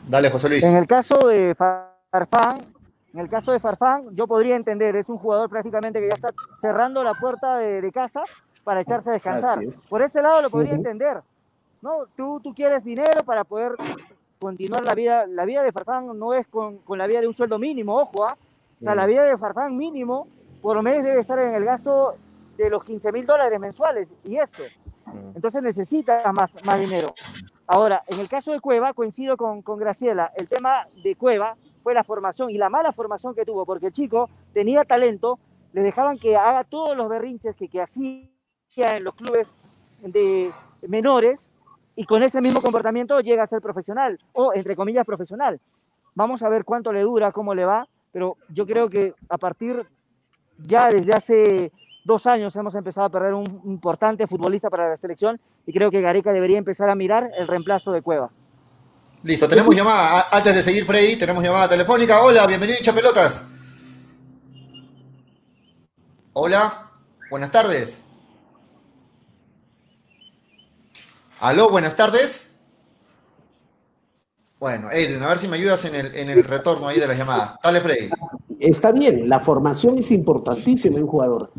Dale, José Luis. En el caso de Farfán, en el caso de Farfán, yo podría entender, es un jugador prácticamente que ya está cerrando la puerta de, casa para echarse a descansar. Por ese lado lo podría entender. ¿no? Tú, tú quieres dinero para poder continuar la vida. La vida de Farfán no es con, con la vida de un sueldo mínimo, ojo. ¿ah? O sea, la vida de Farfán mínimo, por lo menos debe estar en el gasto de los 15 mil dólares mensuales. Y esto. Entonces necesita más, más dinero. Ahora, en el caso de Cueva, coincido con, con Graciela, el tema de Cueva fue la formación y la mala formación que tuvo, porque el chico tenía talento, le dejaban que haga todos los berrinches que, que hacía en los clubes de menores y con ese mismo comportamiento llega a ser profesional o entre comillas profesional. Vamos a ver cuánto le dura, cómo le va, pero yo creo que a partir ya desde hace dos años hemos empezado a perder un importante futbolista para la selección y creo que Gareca debería empezar a mirar el reemplazo de Cueva. Listo, tenemos llamada. Antes de seguir, Freddy, tenemos llamada telefónica. Hola, bienvenido a Pelotas. Hola, buenas tardes. Aló, buenas tardes. Bueno, Edwin, a ver si me ayudas en el, en el retorno ahí de las llamadas. Dale, Freddy. Está bien, la formación es importantísima en jugador,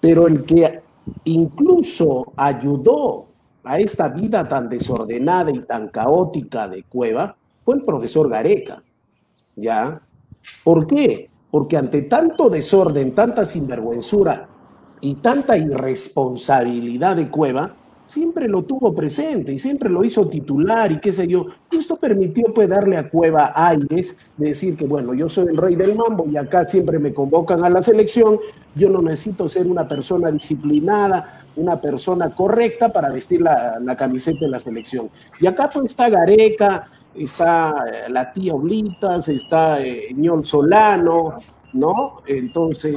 pero el que incluso ayudó a esta vida tan desordenada y tan caótica de Cueva fue el profesor Gareca. ¿Ya? ¿Por qué? Porque ante tanto desorden, tanta sinvergüenzura y tanta irresponsabilidad de Cueva, siempre lo tuvo presente y siempre lo hizo titular y qué sé yo. Esto permitió pues darle a Cueva aires, de decir que bueno, yo soy el rey del mambo y acá siempre me convocan a la selección, yo no necesito ser una persona disciplinada, una persona correcta para vestir la, camiseta de la selección. Y acá pues está Gareca, está eh, la tía Oblitas, está eh, Ñol Solano, ¿no? Entonces,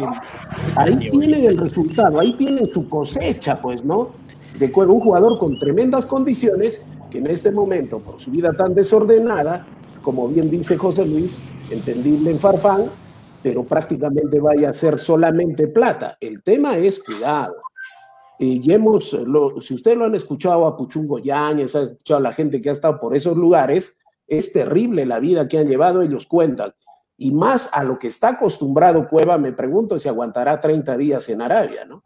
ahí tienen el resultado, ahí tienen su cosecha, pues, ¿no? De un jugador con tremendas condiciones que en este momento, por su vida tan desordenada, como bien dice José Luis, entendible en Farfán, pero prácticamente vaya a ser solamente plata. El tema es cuidado. Y hemos, lo, si ustedes lo han escuchado a Puchungo Yáñez, ha escuchado a la gente que ha estado por esos lugares, es terrible la vida que han llevado, ellos cuentan. Y más a lo que está acostumbrado Cueva, me pregunto si aguantará 30 días en Arabia, ¿no?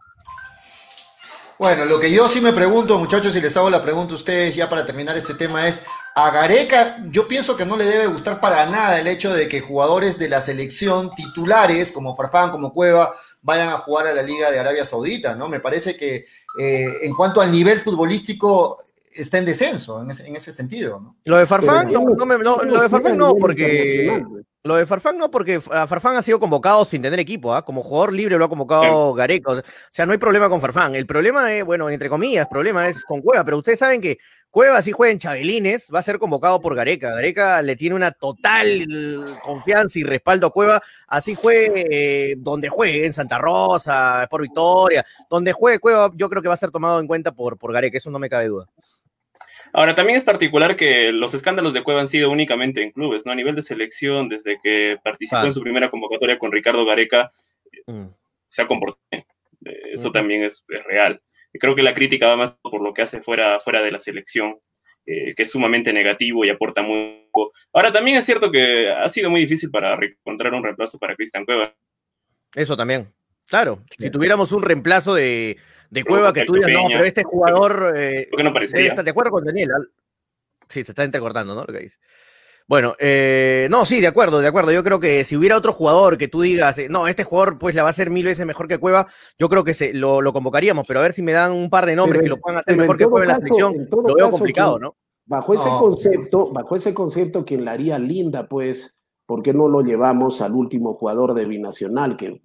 Bueno, lo que yo sí me pregunto, muchachos, y les hago la pregunta a ustedes ya para terminar este tema es, a Gareca yo pienso que no le debe gustar para nada el hecho de que jugadores de la selección titulares como Farfán, como Cueva, vayan a jugar a la Liga de Arabia Saudita, ¿no? Me parece que eh, en cuanto al nivel futbolístico está en descenso en ese, en ese sentido, ¿no? Lo de Farfán, no, no, me, no, lo de Farfán no, porque... Lo de Farfán no, porque Farfán ha sido convocado sin tener equipo, ¿ah? como jugador libre lo ha convocado Gareca. O sea, no hay problema con Farfán. El problema es, bueno, entre comillas, el problema es con Cueva, pero ustedes saben que Cueva, si juega en Chabelines, va a ser convocado por Gareca. Gareca le tiene una total confianza y respaldo a Cueva, así juegue eh, donde juegue, en Santa Rosa, por Victoria, donde juegue Cueva, yo creo que va a ser tomado en cuenta por, por Gareca, eso no me cabe duda. Ahora, también es particular que los escándalos de Cueva han sido únicamente en clubes, ¿no? A nivel de selección, desde que participó en su primera convocatoria con Ricardo Gareca, mm. se ha comportado. Eh, eso también es, real. Y creo que la crítica va más por lo que hace fuera, fuera de la selección, eh, que es sumamente negativo y aporta muy poco. Ahora, también es cierto que ha sido muy difícil para encontrar un reemplazo para Cristian Cueva. Eso también. Claro, si tuviéramos un reemplazo de, de Cueva que tú digas, no, pero este jugador. Eh, ¿Por qué no parecía? de acuerdo con Daniel. Sí, se está entrecortando, ¿no? Lo que dice. Bueno, eh, no, sí, de acuerdo, de acuerdo. Yo creo que si hubiera otro jugador que tú digas, eh, no, este jugador pues la va a hacer mil veces mejor que Cueva, yo creo que se, lo, lo convocaríamos, pero a ver si me dan un par de nombres que lo puedan hacer mejor que Cueva en la selección, lo veo complicado, ¿no? Bajo ese concepto, bajo ese concepto, quien la haría linda, pues, ¿por qué no lo llevamos al último jugador de Binacional, que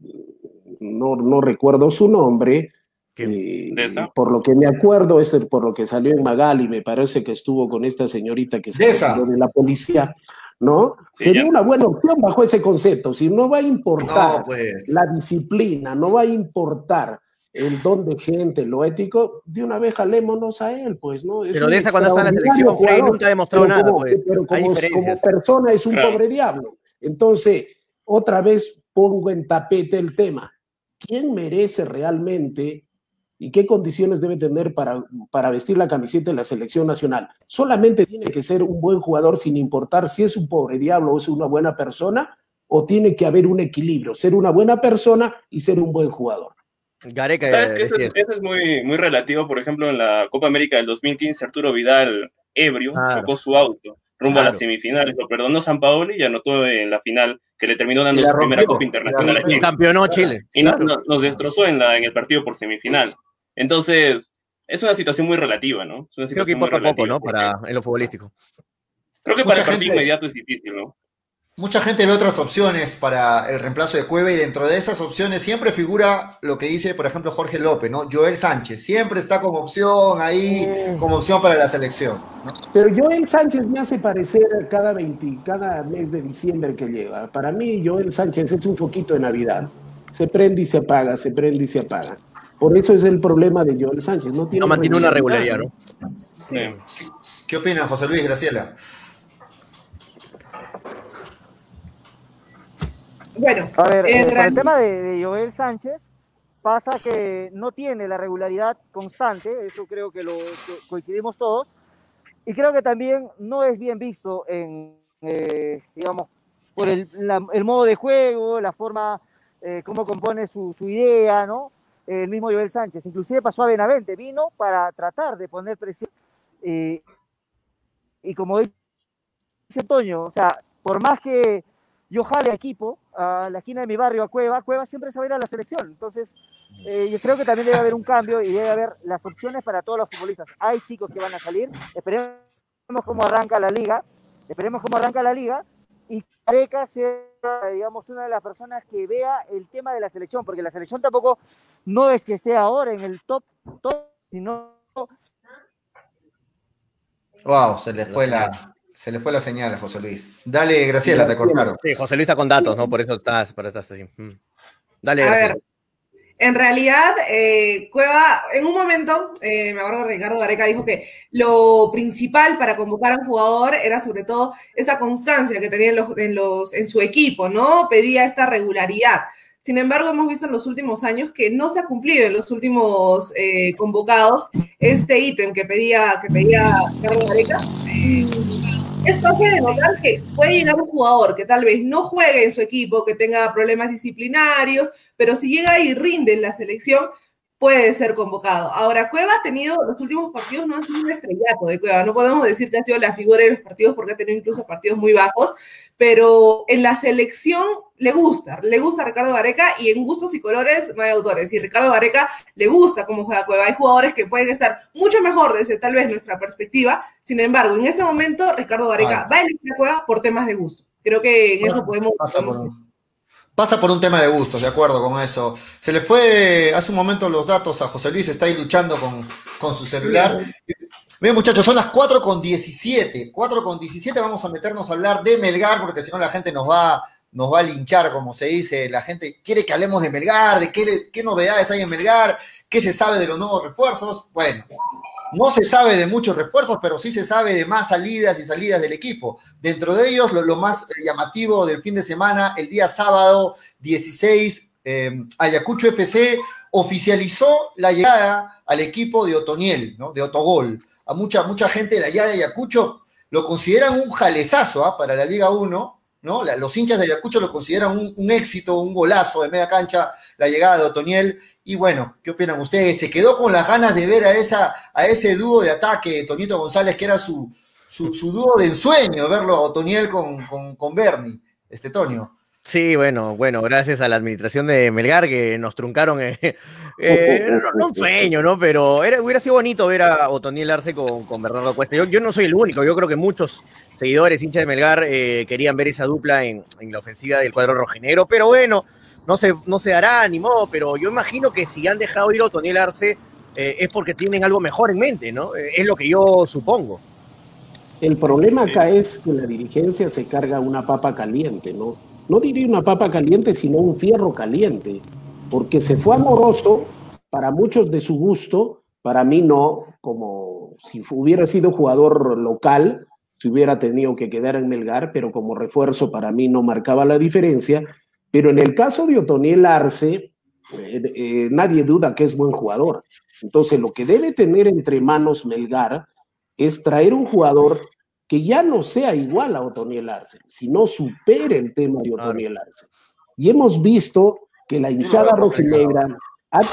no, no recuerdo su nombre, eh, por lo que me acuerdo, es por lo que salió en Magali, me parece que estuvo con esta señorita que se de la policía, ¿no? Sería una buena opción bajo ese concepto. Si no va a importar pues. la disciplina, no va a importar el don de gente, lo ético, de una vez jalémonos a él, pues, ¿no? pero de esa cuando está en la selección, Frey nunca ha demostrado nada, pues. Pero como, persona es un pobre diablo. Entonces, otra vez pongo en tapete el tema. ¿Quién merece realmente y qué condiciones debe tener para, para vestir la camiseta de la selección nacional. Solamente tiene que ser un buen jugador sin importar si es un pobre diablo o es una buena persona, o tiene que haber un equilibrio, ser una buena persona y ser un buen jugador. Gareca, ¿Sabes que eso, es muy, muy relativo? Por ejemplo, en la Copa América del 2015, Arturo Vidal, ebrio, chocó su auto rumbo a las semifinales, lo perdonó San Paolo y anotó en la final que le terminó dando su primera Copa Internacional a Chile. Campeonó Chile. Y nos destrozó en, la, en el partido por semifinal. Entonces, es una situación muy relativa, ¿no? Creo que importa poco, ¿no? Para en lo futbolístico. Creo que para el partido inmediato es difícil, ¿no? Mucha gente ve otras opciones para el reemplazo de Cueva y dentro de esas opciones siempre figura lo que dice, por ejemplo, Jorge López, ¿no? Joel Sánchez, siempre está como opción ahí, como opción para la selección. Pero Joel Sánchez me hace parecer cada 20, cada mes de diciembre que llega. Para mí, Joel Sánchez es un poquito de Navidad. Se prende y se apaga, se prende y se apaga. Por eso es el problema de Joel Sánchez. No, tiene no mantiene una regularidad, ¿no? Sí. ¿Qué opinan, José Luis Graciela? Bueno, a ver, eh, eh, el tema de, Joel Sánchez pasa que no tiene la regularidad constante, eso creo que lo coincidimos todos, y creo que también no es bien visto en, eh, digamos, por el, modo de juego, la forma, cómo compone su, su idea, ¿no? El mismo Joel Sánchez. Inclusive pasó a Benavente, vino para tratar de poner presión. Eh, y como dice Toño, o sea, por más que yo jale equipo a la esquina de mi barrio, a Cueva, Cueva siempre se va a ir a la selección. Entonces, eh, yo creo que también debe haber un cambio y debe haber las opciones para todos los futbolistas. Hay chicos que van a salir, esperemos cómo arranca la liga, esperemos cómo arranca la liga y Careca sea, digamos, una de las personas que vea el tema de la selección, porque la selección tampoco no es que esté ahora en el top, top sino... Wow, se le fue la, se le fue la señal a José Luis. Dale, Graciela, te cortaron. Sí, José Luis está con datos, ¿no? Por eso estás, por eso estás así. Mm. Dale, Graciela. En realidad, eh, Cueva, en un momento, eh, me acuerdo que Ricardo Gareca dijo que lo principal para convocar a un jugador era sobre todo esa constancia que tenía en, los, en, los, en su equipo, ¿no? Pedía esta regularidad. Sin embargo, hemos visto en los últimos años que no se ha cumplido en los últimos eh, convocados este ítem que pedía, que pedía Ricardo Gareca. Eso hace denotar que puede llegar un jugador que tal vez no juegue en su equipo, que tenga problemas disciplinarios, pero si llega y rinde en la selección, puede ser convocado. Ahora, Cueva ha tenido, los últimos partidos no han sido un estrellato de Cueva, no podemos decir que ha sido la figura de los partidos porque ha tenido incluso partidos muy bajos, pero en la selección le gusta, le gusta a Ricardo Vareca y en gustos y colores no hay autores. Y Ricardo Vareca le gusta cómo juega Cueva. Hay jugadores que pueden estar mucho mejor desde tal vez nuestra perspectiva. Sin embargo, en ese momento Ricardo Vareca va a elegir a Cueva por temas de gusto. Creo que en eso podemos... Pasa por, un, tema de gustos, de acuerdo con eso. Se le fue hace un momento los datos a José Luis, está ahí luchando con, con su celular. Bien, muchachos, son las 4 con 17. 4 con 17 vamos a meternos a hablar de Melgar, porque si no la gente nos va nos va a linchar, como se dice, la gente quiere que hablemos de Melgar, de qué, qué novedades hay en Melgar, qué se sabe de los nuevos refuerzos. Bueno, no se sabe de muchos refuerzos, pero sí se sabe de más salidas y salidas del equipo. Dentro de ellos, lo, más llamativo del fin de semana, el día sábado 16, em, Ayacucho FC oficializó la llegada al equipo de Otoniel, ¿no? de Otogol. Mucha, mucha gente de allá de Ayacucho lo consideran un jalezazo ¿ah? para la Liga 1 ¿no? los hinchas de Ayacucho lo consideran un, éxito, un golazo de media cancha, la llegada de Otoniel. Y bueno, ¿qué opinan ustedes? ¿Se quedó con las ganas de ver a, esa, a ese dúo de ataque de Toñito González, que era su, su, dúo de ensueño, verlo a Otoniel con, con, con Bernie, este Toño? Sí, bueno, bueno, gracias a la administración de Melgar que nos truncaron, eh, eh, no, un sueño, ¿no? Pero era, hubiera sido bonito ver a Otoniel Arce con, con Bernardo Cuesta. Yo, yo, no soy el único, yo creo que muchos seguidores, hinchas de Melgar, eh, querían ver esa dupla en, en, la ofensiva del cuadro rojinegro, pero bueno, no se, no se dará ni modo, pero yo imagino que si han dejado ir a Otoniel Arce es porque tienen algo mejor en mente, ¿no? es lo que yo supongo. El problema acá es que la dirigencia se carga una papa caliente, ¿no? No diría una papa caliente, sino un fierro caliente, porque se fue amoroso, para muchos de su gusto, para mí no, como si hubiera sido jugador local, si hubiera tenido que quedar en Melgar, pero como refuerzo para mí no marcaba la diferencia. Pero en el caso de Otoniel Arce, eh, eh, nadie duda que es buen jugador. Entonces, lo que debe tener entre manos Melgar es traer un jugador que ya no sea igual a Otoniel Arce, sino supere el tema de Otoniel Arce. Y hemos visto que la hinchada rojinegra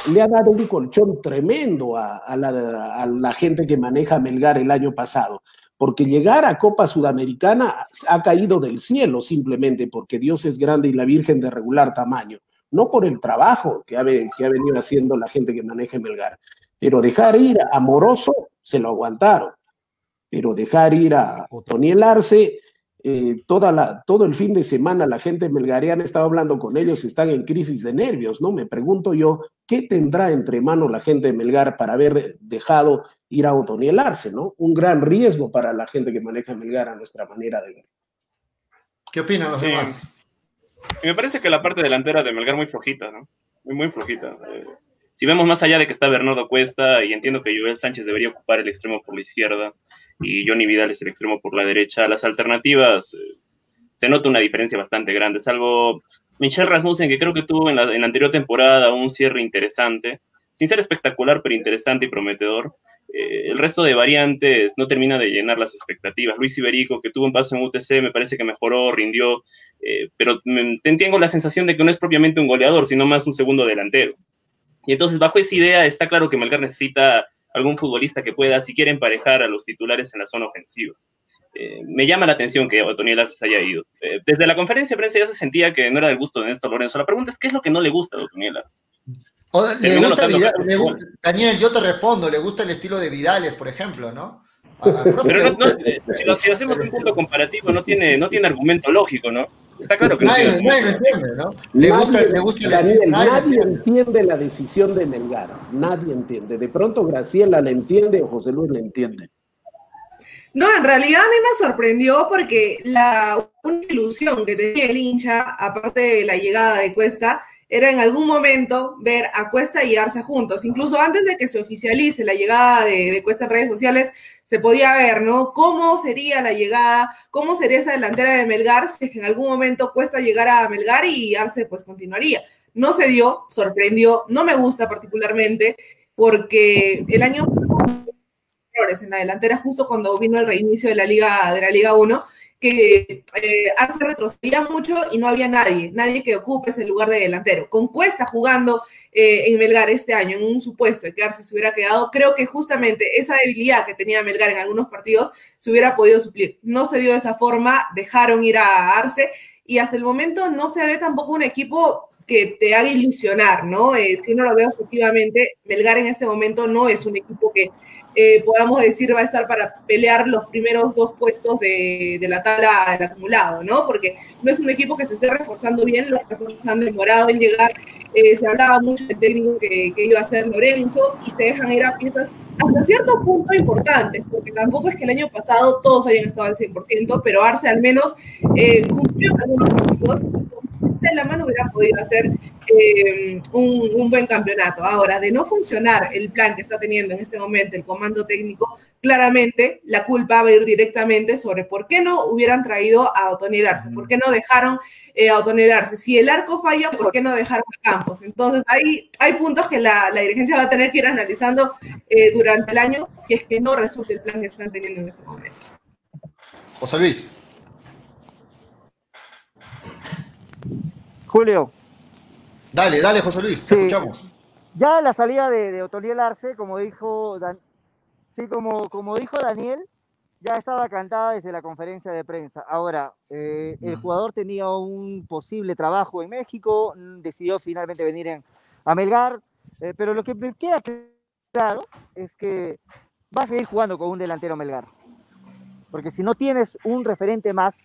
le ha dado un colchón tremendo a, la, gente que maneja Melgar el año pasado, porque llegar a Copa Sudamericana ha caído del cielo simplemente porque Dios es grande y la Virgen de regular tamaño, no por el trabajo que ha, que ha venido haciendo la gente que maneja Melgar, pero dejar ir a Moroso se lo aguantaron pero dejar ir a Otoniel Arce, eh, toda la, todo el fin de semana la gente melgareana estaba hablando con ellos, están en crisis de nervios, ¿no? Me pregunto yo, ¿qué tendrá entre manos la gente de Melgar para haber dejado ir a Otoniel Arce, ¿no? Un gran riesgo para la gente que maneja Melgar a nuestra manera de ver. ¿Qué opinan los demás? Me parece que la parte delantera de Melgar muy flojita, ¿no? Muy, muy flojita. Eh, si vemos más allá de que está Bernardo Cuesta y entiendo que Joel Sánchez debería ocupar el extremo por la izquierda, y Johnny Vidal es el extremo por la derecha. Las alternativas, eh, se nota una diferencia bastante grande, salvo Michel Rasmussen, que creo que tuvo en la, anterior temporada un cierre interesante, sin ser espectacular, pero interesante y prometedor. Eh, el resto de variantes no termina de llenar las expectativas. Luis Iberico, que tuvo un paso en UTC, me parece que mejoró, rindió, eh, pero tengo la sensación de que no es propiamente un goleador, sino más un segundo delantero. Y entonces, bajo esa idea, está claro que Melgar necesita algún futbolista que pueda siquiera emparejar a los titulares en la zona ofensiva. Eh, me llama la atención que Otoniel se haya ido. Eh, desde la conferencia de prensa ya se sentía que no era del gusto de Néstor Lorenzo. La pregunta es, ¿qué es lo que no le gusta a Otoniel Daniel, yo te respondo, le gusta el estilo de Vidales, por ejemplo, ¿no? Pero no, eh, si, lo, hacemos un punto comparativo, no tiene, no tiene argumento lógico, ¿no? Está claro que nadie, no entiende, ¿no? Le gusta, le gusta Daniel, nadie, entiende la decisión de Melgar, nadie entiende. De pronto Graciela la entiende o José Luis la entiende. No, en realidad a mí me sorprendió porque la única ilusión que tenía el hincha, aparte de la llegada de Cuesta, era en algún momento ver a Cuesta y Arce juntos. Incluso antes de que se oficialice la llegada de, Cuesta en redes sociales, se podía ver, ¿no? ¿Cómo sería la llegada? ¿Cómo sería esa delantera de Melgar si es que en algún momento Cuesta llegara a Melgar y Arce pues continuaría? No se dio, sorprendió, no me gusta particularmente porque el año en la delantera justo cuando vino el reinicio de la Liga de la Liga 1 que eh, Arce retrocedía mucho y no había nadie, nadie que ocupe ese lugar de delantero. Con Cuesta jugando eh, en Melgar este año, en un supuesto de que Arce se hubiera quedado, creo que justamente esa debilidad que tenía Melgar en algunos partidos se hubiera podido suplir. No se dio de esa forma, dejaron ir a Arce y hasta el momento no se ve tampoco un equipo que te haga ilusionar, ¿no? Eh, si uno lo ve objetivamente, Melgar en este momento no es un equipo que eh, podamos decir va a estar para pelear los primeros dos puestos de, la tabla del acumulado, ¿no? Porque no es un equipo que se esté reforzando bien, los refuerzos han demorado en llegar, eh, se hablaba mucho del técnico que, iba a ser Lorenzo y se dejan ir a piezas hasta cierto punto importantes, porque tampoco es que el año pasado todos hayan estado al 100%, pero Arce al menos eh, cumplió algunos objetivos de la mano hubiera podido hacer eh, un, buen campeonato. Ahora, de no funcionar el plan que está teniendo en este momento el comando técnico, claramente la culpa va a ir directamente sobre por qué no hubieran traído a Otoniel por qué no dejaron eh, a Otoniel Si el arco falla, ¿por qué no dejaron a Campos? Entonces, hay, hay puntos que la, dirigencia va a tener que ir analizando eh, durante el año si es que no resulta el plan que están teniendo en este momento. José Luis. Julio. Dale, dale, José Luis, te escuchamos. Ya la salida de, de Otoniel Arce, como dijo, sí, como, como dijo Daniel, ya estaba cantada desde la conferencia de prensa. Ahora, eh, el jugador tenía un posible trabajo en México, mm, decidió finalmente venir a Melgar, eh, pero lo que me queda claro es que va a seguir jugando con un delantero Melgar. Porque si no tienes un referente más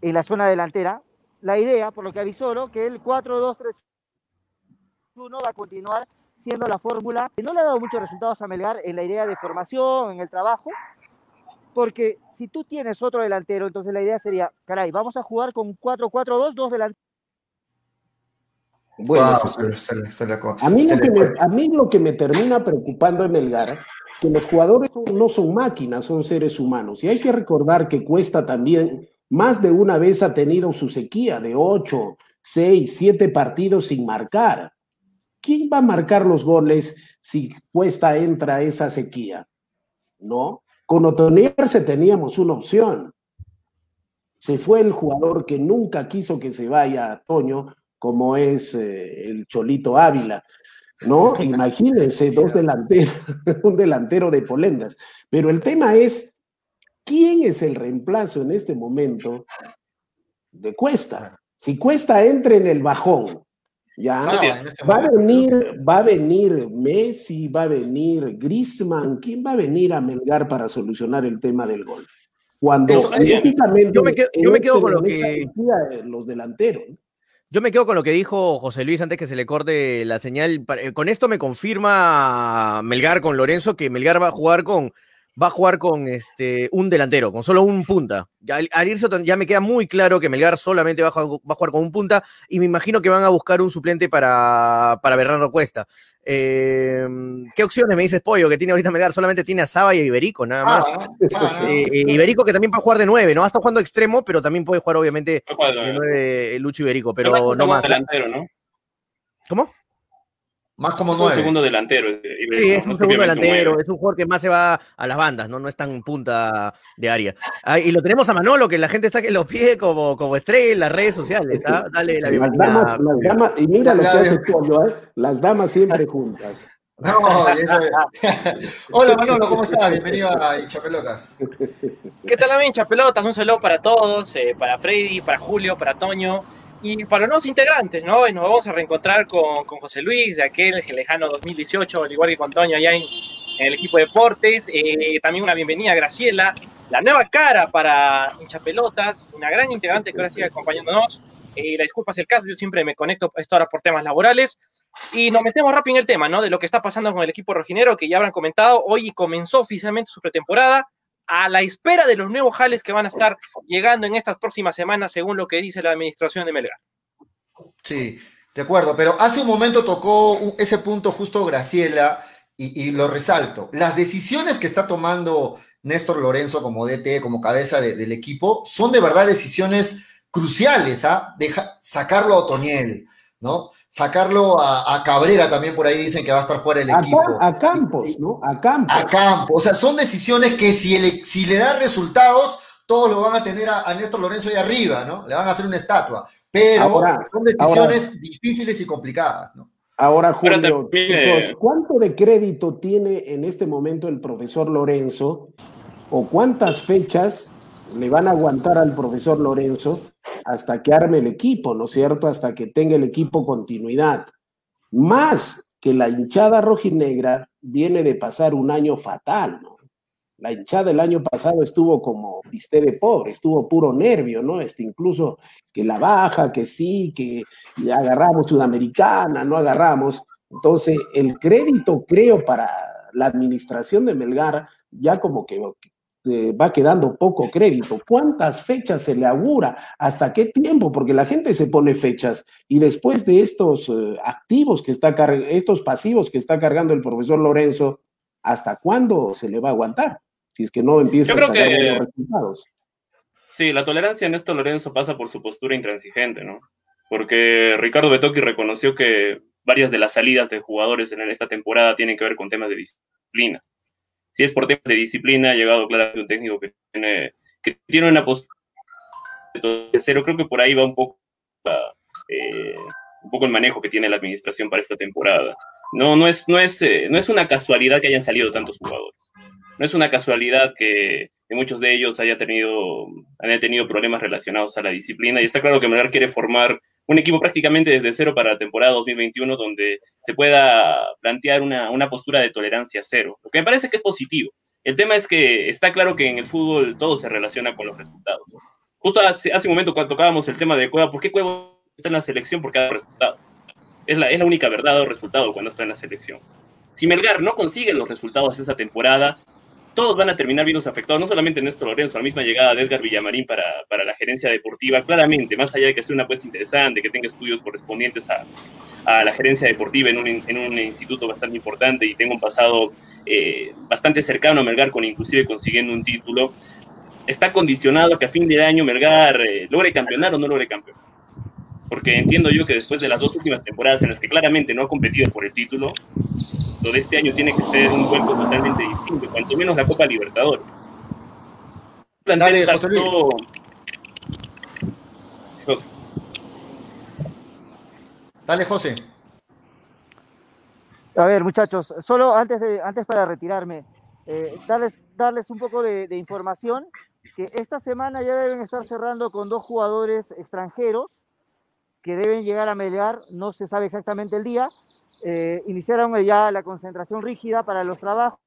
en la zona delantera, la idea, por lo que avisó, que el 4-2-3-1 va a continuar siendo la fórmula que no le ha dado muchos resultados a Melgar en la idea de formación, en el trabajo, porque si tú tienes otro delantero, entonces la idea sería, caray, vamos a jugar con 4-4-2, dos delanteros. Bueno, a, mí lo que me, a mí lo que me termina preocupando en Melgar, que los jugadores no son máquinas, son seres humanos. Y hay que recordar que cuesta también más de una vez ha tenido su sequía de ocho, seis, siete partidos sin marcar. ¿Quién va a marcar los goles si Cuesta entra a esa sequía? ¿No? Con se teníamos una opción. Se fue el jugador que nunca quiso que se vaya a Toño, como es eh, el Cholito Ávila. ¿No? Imagínense, dos delanteros, un delantero de Polendas. Pero el tema es ¿Quién es el reemplazo en este momento de Cuesta? Si Cuesta entra en el bajón, ya este va a venir, va a venir Messi, va a venir Grisman, ¿quién va a venir a Melgar para solucionar el tema del gol? Cuando lógicamente yo me quedo, con lo que los delanteros. Yo me quedo con lo que dijo José Luis antes que se le corte la señal. Eh, con esto me confirma Melgar con Lorenzo que Melgar va a jugar con va a jugar con este, un delantero, con solo un punta. Al, al irse ya me queda muy claro que Melgar solamente va a, jugar, con un punta y me imagino que van a buscar un suplente para, para Bernardo Cuesta. Em, ¿Qué opciones me dices, Pollo, que tiene ahorita Melgar? Solamente tiene a Saba y a Iberico, nada más. Eh, eh, Iberico que también puede jugar de nueve, ¿no? Está jugando extremo, pero también puede jugar, obviamente, de nueve Lucho Iberico, pero no más. Delantero, ¿no? ¿Cómo? Más como nueve. Es un segundo delantero. Sí, es un segundo delantero, es un jugador que más se va a las bandas, no, no es tan punta de área. Ah, y lo tenemos a Manolo, que la gente está que lo pide como, como estrella en las redes sociales. ¿ah? Dale la bienvenida. Las damas, las damas, y mira lo que hace Pollo, ¿eh? las damas siempre juntas. No, eso Hola Manolo, ¿cómo estás? Bienvenido a Hinchapelotas. ¿Qué tal, a Hinchapelotas? Un saludo para todos, eh, para Freddy, para Julio, para Toño y para los nuevos integrantes, ¿no? nos vamos a reencontrar con, con, José Luis de aquel lejano 2018, al igual que con Toño allá en, el equipo de deportes. Eh, también una bienvenida a Graciela, la nueva cara para hinchapelotas, una gran integrante que ahora sigue acompañándonos. Eh, la disculpa es el caso, yo siempre me conecto a ahora por temas laborales. Y nos metemos rápido en el tema, ¿no? De lo que está pasando con el equipo rojinero, que ya habrán comentado. Hoy comenzó oficialmente su pretemporada a la espera de los nuevos jales que van a estar llegando en estas próximas semanas, según lo que dice la administración de Melgar. Sí, De acuerdo, pero hace un momento tocó ese punto justo Graciela y, lo resalto. Las decisiones que está tomando Néstor Lorenzo como DT, como cabeza del equipo, son de verdad decisiones cruciales, ¿ah? sacarlo a Otoniel, ¿no? Sacarlo a, Cabrera también por ahí dicen que va a estar fuera del equipo. A Campos, ¿no? A Campos. A Campos. O sea, son decisiones que si, si le dan resultados, todos lo van a tener a, Néstor Lorenzo ahí arriba, ¿no? Le van a hacer una estatua. Pero son decisiones difíciles y complicadas, ¿no? Ahora, Julio, ¿cuánto de crédito tiene en este momento el profesor Lorenzo? ¿O cuántas fechas le van a aguantar al profesor Lorenzo hasta que arme el equipo, ¿no es cierto? Hasta que tenga el equipo continuidad. Más que la hinchada rojinegra viene de pasar un año fatal, ¿no? La hinchada el año pasado estuvo como viste de pobre, estuvo puro nervio, ¿no? Este, incluso que la baja, que sí, que agarramos Sudamericana, no agarramos. Entonces, el crédito, creo, para la administración de Melgar, ya como que va quedando poco crédito. ¿Cuántas fechas se le augura? ¿Hasta qué tiempo? Porque la gente se pone fechas y después de estos eh, activos que está estos pasivos que está cargando el profesor Lorenzo, ¿hasta cuándo se le va a aguantar? si es que no empieza a sacar que, resultados. Sí, la tolerancia en esto Lorenzo pasa por su postura intransigente, ¿no? Porque Ricardo Betoki reconoció que varias de las salidas de jugadores en esta temporada tienen que ver con temas de disciplina. Si es por temas de disciplina, ha llegado claramente un técnico que tiene, que tiene una postura de cero. Creo que por ahí va un poco, eh, un poco el manejo que tiene la administración para esta temporada. No, no, es, no, es, eh, no es una casualidad que hayan salido tantos jugadores no es una casualidad que, muchos de ellos haya tenido, hayan tenido problemas relacionados a la disciplina y está claro que Melgar quiere formar un equipo prácticamente desde cero para la temporada 2021 donde se pueda plantear una, postura de tolerancia cero, lo que me parece que es positivo. El tema es que está claro que en el fútbol todo se relaciona con los resultados. Justo hace, hace un momento cuando tocábamos el tema de Cueva, ¿por qué Cueva está en la selección por cada resultado? Es la, es la única verdad o resultado cuando está en la selección. Si Melgar no consigue los resultados de esa temporada, todos van a terminar viendo afectados, no solamente Néstor Lorenzo, la misma llegada de Edgar Villamarín para, para la gerencia deportiva, claramente, más allá de que sea una apuesta interesante, que tenga estudios correspondientes a, a la gerencia deportiva en un, en un, instituto bastante importante y tenga un pasado eh, bastante cercano a Melgar, con inclusive consiguiendo un título, está condicionado a que a fin de año Melgar eh, logre campeonar o no logre campeonar porque entiendo yo que después de las dos últimas temporadas en las que claramente no ha competido por el título, lo de este año tiene que ser un vuelco totalmente distinto, cuanto menos la Copa Libertadores. Dale, José Luis. Dale, José. A ver, muchachos, solo antes, de, antes para retirarme, eh, darles, darles un poco de, de información, que esta semana ya deben estar cerrando con dos jugadores extranjeros, que deben llegar a Melgar, no se sabe exactamente el día. Eh, iniciaron ya la concentración rígida para los trabajos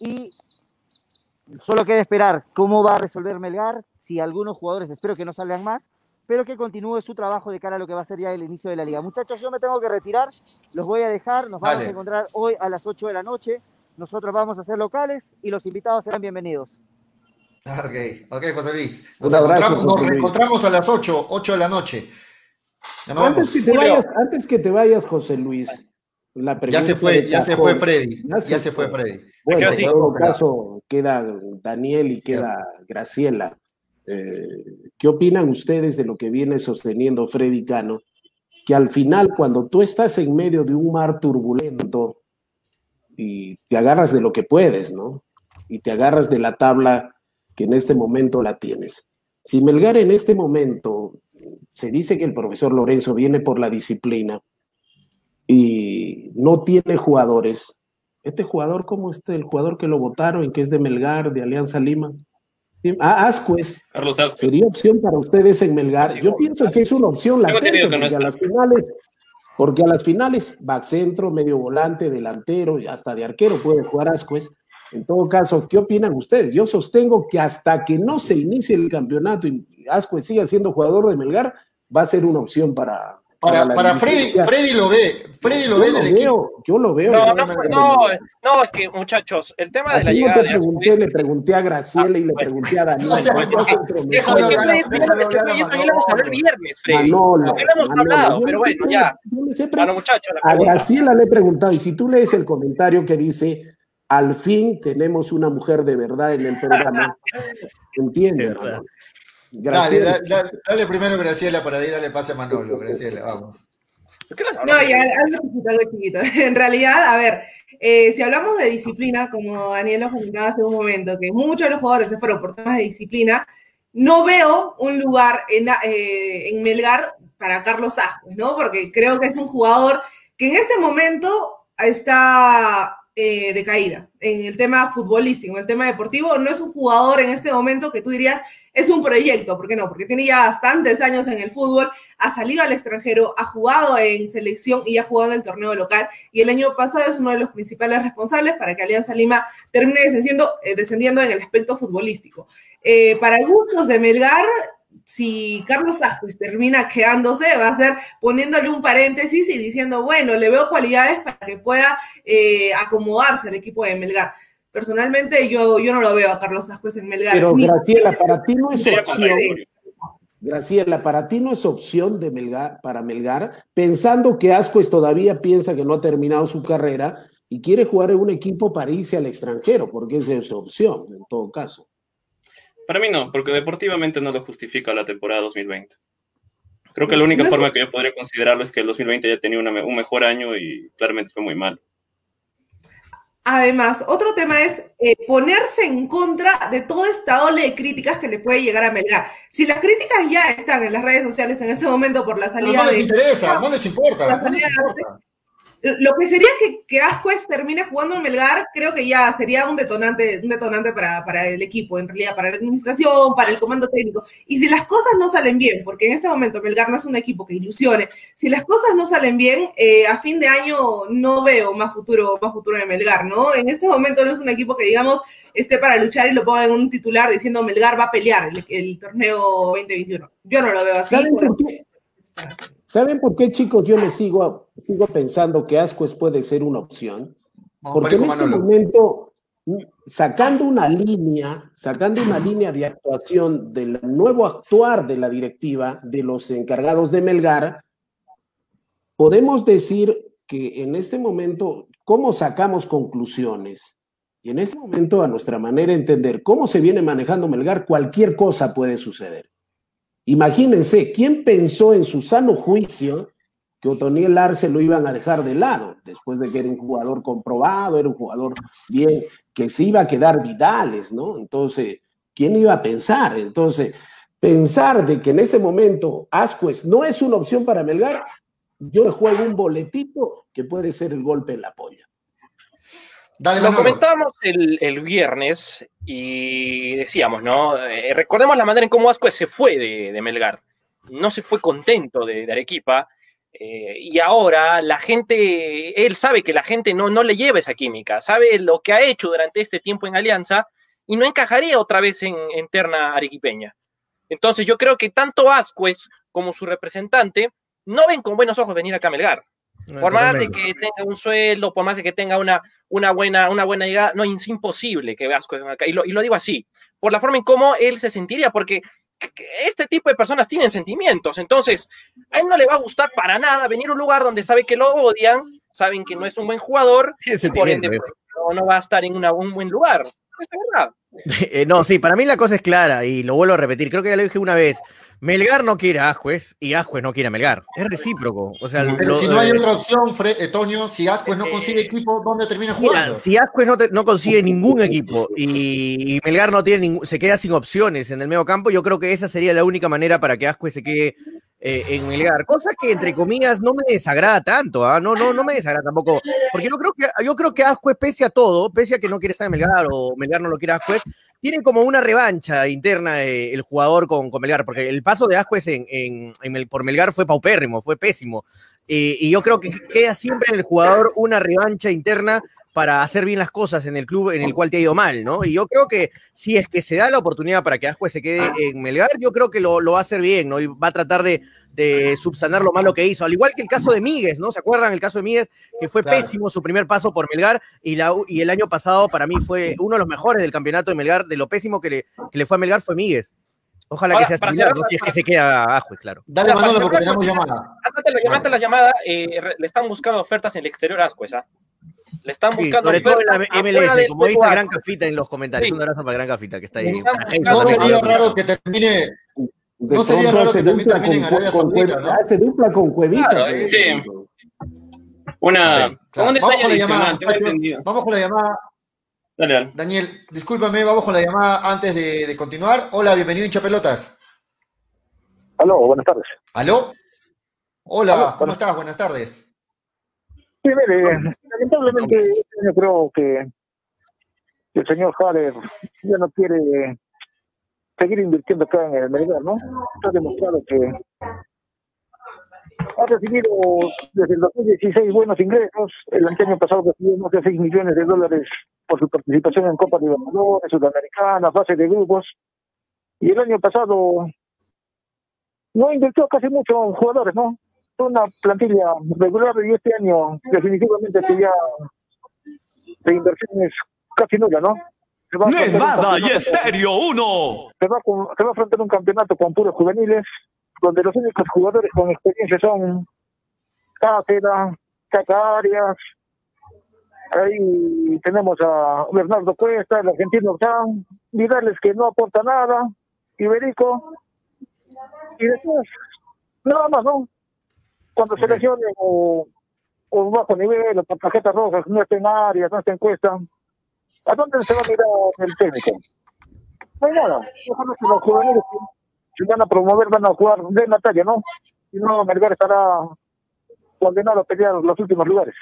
y solo queda esperar cómo va a resolver Melgar, si algunos jugadores, espero que no salgan más, pero que continúe su trabajo de cara a lo que va a ser ya el inicio de la liga. Muchachos, yo me tengo que retirar, los voy a dejar, nos vamos a encontrar hoy a las 8 de la noche, nosotros vamos a ser locales y los invitados serán bienvenidos. Ok, ok, José Luis. Nos, encontramos, a las 8, 8 de la noche. Antes que, te vayas, antes que te vayas, José Luis, la ya se fue, ya se fue Freddy. Ya se, fue Freddy. Bueno, en todo caso, queda Daniel y queda Graciela. Eh, ¿Qué opinan ustedes de lo que viene sosteniendo Freddy Cano? Que al final, cuando tú estás en medio de un mar turbulento y te agarras de lo que puedes, ¿no? Y te agarras de la tabla que en este momento la tienes. Si Melgar en este momento se dice que el profesor Lorenzo viene por la disciplina y no tiene jugadores, este jugador, ¿cómo es el jugador que lo votaron, que es de Melgar, de Alianza Lima? Ah, Ascuez. Carlos Sería opción para ustedes en Melgar. Yo pienso que es una opción latente, porque a las finales, porque a las finales, back centro, medio volante, delantero y hasta de arquero puede jugar Ascuez. En todo caso, ¿qué opinan ustedes? Yo sostengo que hasta que no se inicie el campeonato y Ascue siga siendo jugador de Melgar, va a ser una opción para, Para, para Freddy, Freddy lo ve, Freddy lo yo ve lo en el veo, equipo. yo lo veo. No, no, no, no, es que muchachos, el tema de la llegada te pregunté, le pregunté a Graciela y le Ah, pregunté a Daniel. o sea, hablar, viernes, Freddy. Hablado, pero bueno, ya. muchachos, la A. Graciela le he preguntado, y si tú lees el comentario que dice, al fin tenemos una mujer de verdad en el programa, entiende, De verdad. Manolo? Dale, dale, dale, primero Graciela para ahí darle pase a Manolo. Graciela, vamos. ¿Por qué no ya, algo chiquito, algo chiquito. En realidad, a ver, eh, si hablamos de disciplina, como Daniel lo comentaba hace un momento, que muchos de los jugadores se fueron por temas de disciplina, no veo un lugar en, eh, en Melgar para Carlos Ascuez, ¿no? Porque creo que es un jugador que en este momento está eh, de caída en el tema futbolístico, en el tema deportivo, no es un jugador en este momento que tú dirías es un proyecto, ¿por qué no? Porque tiene ya bastantes años en el fútbol, ha salido al extranjero, ha jugado en selección y ha jugado en el torneo local. Y el año pasado es uno de los principales responsables para que Alianza Lima termine descendiendo, eh, descendiendo en el aspecto futbolístico. Eh, para gustos de Melgar, si Carlos Ascuez termina quedándose, va a ser poniéndole un paréntesis y diciendo, bueno, le veo cualidades para que pueda eh, acomodarse al equipo de Melgar. Personalmente, yo, yo no lo veo a Carlos Ascuez en Melgar. pero Ni- Graciela, para ti no es opción. Graciela, para ti no es opción de Melgar, para Melgar, pensando que Ascuez todavía piensa que no ha terminado su carrera y quiere jugar en un equipo para irse al extranjero, porque esa es su opción, en todo caso. Para mí no, porque deportivamente no lo justifica la temporada 2020. Creo que la única No es- forma que yo podría considerarlo es que el 2020 ya tenía una un mejor año y claramente fue muy malo. Además, otro tema es eh, ponerse en contra de toda esta ola de críticas que le puede llegar a Melgar. Si las críticas ya están en las redes sociales en este momento por la No, salida no les de... interesa, no les importa. La No les importa. Lo que sería que, que Ascuez termine jugando en Melgar, creo que ya sería un detonante, un detonante para, para el equipo, en realidad, para la administración, para el comando técnico. Y si las cosas no salen bien, porque en este momento Melgar no es un equipo que ilusione, si las cosas no salen bien, eh, a fin de año no veo más futuro, más futuro de Melgar, ¿no? En este momento no es un equipo que, digamos, esté para luchar y lo ponga en un titular diciendo Melgar va a pelear el, el torneo 2021. Yo no lo veo así. ¿Saben por qué, chicos, yo les sigo, sigo pensando que Ascuez puede ser una opción? Porque en este momento, sacando una línea, sacando una línea de actuación del nuevo actuar de la directiva, de los encargados de Melgar, podemos decir que en este momento, ¿cómo sacamos conclusiones? Y en este momento, a nuestra manera de entender cómo se viene manejando Melgar, cualquier cosa puede suceder. Imagínense, ¿quién pensó en su sano juicio que Otoniel Arce lo iban a dejar de lado, después de que era un jugador comprobado, era un jugador bien, que se iba a quedar Vidales, ¿no? Entonces, ¿quién iba a pensar? Entonces, pensar de que en este momento Ascuez no es una opción para Melgar, yo juego un boletito que puede ser el golpe en la polla. Dale, Lo comentábamos el, el viernes y decíamos, ¿no? Eh, recordemos la manera en cómo Ascuez se fue de, de Melgar. No se fue contento de, de Arequipa. eh, y ahora la gente, él sabe que la gente no, no le lleva esa química, sabe lo que ha hecho durante este tiempo en Alianza y no encajaría otra vez en, en terna arequipeña. Entonces yo creo que tanto Ascuez como su representante no ven con buenos ojos venir acá a Melgar. Por más de que tenga un sueldo, por más de que tenga una, una, buena, una buena llegada, no, es imposible que Vasco acá. Y lo, y lo digo así, por la forma en cómo él se sentiría, porque que- que este tipo de personas tienen sentimientos. Entonces, a él no le va a gustar para nada venir a un lugar donde sabe que lo odian, saben que no es un buen jugador, por ende pues, no, va a estar en una- un buen lugar. Es verdad. Eh, no, sí, para mí la cosa es clara y lo vuelvo a repetir. Creo que ya lo dije una vez. Melgar no quiere a Ascuez y Ascuez no quiere a Melgar. Es recíproco. O sea, Pero lo- si no hay eh, otra opción, eh, Toño, si Ascuez no consigue equipo, ¿dónde termina Mira, jugando? si Ascuez no, te- no consigue ningún equipo y, y Melgar no tiene ningún, se queda sin opciones en el medio campo, yo creo que esa sería la única manera para que Ascuez se quede eh, en Melgar. Cosa que entre comillas no me desagrada tanto, ¿ah? no, no, no me desagrada tampoco, porque yo creo que yo creo que Ascuez pese a todo, pese a que no quiere estar en Melgar o Melgar no lo quiere Ascuez, tiene como una revancha interna eh, el jugador con, con Melgar, porque el paso de Ascuez en, en- en por Melgar fue paupérrimo, fue pésimo. Eh, y yo creo que queda siempre en el jugador una revancha interna para hacer bien las cosas en el club en el cual te ha ido mal, ¿no? Y yo creo que si es que se da la oportunidad para que Ascue se quede en Melgar, yo creo que lo, lo va a hacer bien, ¿no? Y va a tratar de, de subsanar lo malo que hizo, al igual que el caso de Míguez, ¿no? ¿Se acuerdan el caso de Míguez? Que fue Claro. pésimo su primer paso por Melgar y, la, y el año pasado para mí fue uno de los mejores del campeonato de Melgar, de lo pésimo que le, que le fue a Melgar fue Míguez. Ojalá Ahora, que sea para similar, cerrar ¿no? Si es que se queda Ascue, claro. Dale, Ya, Manolo, porque tenemos llamada. Antes de la, antes la llamada, eh, le están buscando ofertas en el exterior a Ascuez, ¿ah? Le están Sí, buscando sobre todo en la MLS, como dice Gran Cafita en los comentarios. Sí. Un abrazo para Gran Cafita que está ahí. No sería raro que termine. No sería raro que termine en con- Arabia Saudita, ¿no? Hace dupla con Cuevita. Sí. Una, Sí, Vamos con la llamada. Vamos con la llamada. Dale, dale. Daniel, discúlpame, vamos con la llamada antes de, de continuar. Hola, bienvenido hincha pelotas. Aló, buenas tardes. ¿Aló? Hola, Aló, ¿cómo hola. estás? Buenas tardes. Sí, mire, lamentablemente año creo que el señor Haller ya no quiere seguir invirtiendo acá en el Melgar, ¿no? Está demostrado que ha recibido desde el 2016 buenos ingresos. El año pasado recibió más de 6 millones de dólares por su participación en Copa Libertadores, Sudamericana, fase de grupos. Y el año pasado no invirtió casi mucho en jugadores, ¿no? Fue una plantilla regular y este año definitivamente que ya de inversión es casi nula, ¿no? Nevada y Estéreo 1. se va, se va a afrontar un campeonato con puros juveniles, donde los únicos jugadores con experiencia son Cáceres, Caca Arias, ahí tenemos a Bernardo Cuesta, el argentino Orsán, Vidales que no aporta nada, Iberico, y después, nada más, ¿no? Cuando se lesione o, o bajo nivel, o con tarjetas rojas, no está en áreas, no está en cuesta, ¿a dónde se va a mirar el técnico? No hay nada. Ojalá que los juveniles se van a promover van a jugar de la talla, ¿no? Si no, Melgar estará condenado a pelear los últimos lugares.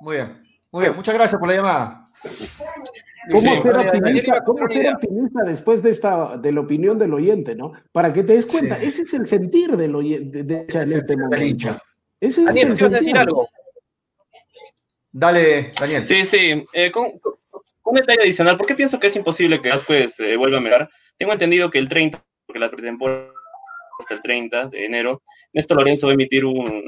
Muy bien, muy bien, muchas gracias por la llamada. ¿Cómo Sí, ser optimista? Daniel, ¿Cómo una ser idea. optimista después de esta de la opinión del oyente, no? Para que te des cuenta, Sí. ese es el sentir del oyente de, de- en este sentir momento. Ese es Daniel, el ¿tú ibas a decir sentir. algo? Dale, Daniel. Sí, sí. eh, con, con- un detalle adicional, ¿por qué pienso que es imposible que Ascuez eh, vuelva a mejorar? Tengo entendido que el 30, porque la pretemporada hasta el 30 de enero, Néstor Lorenzo va a emitir un,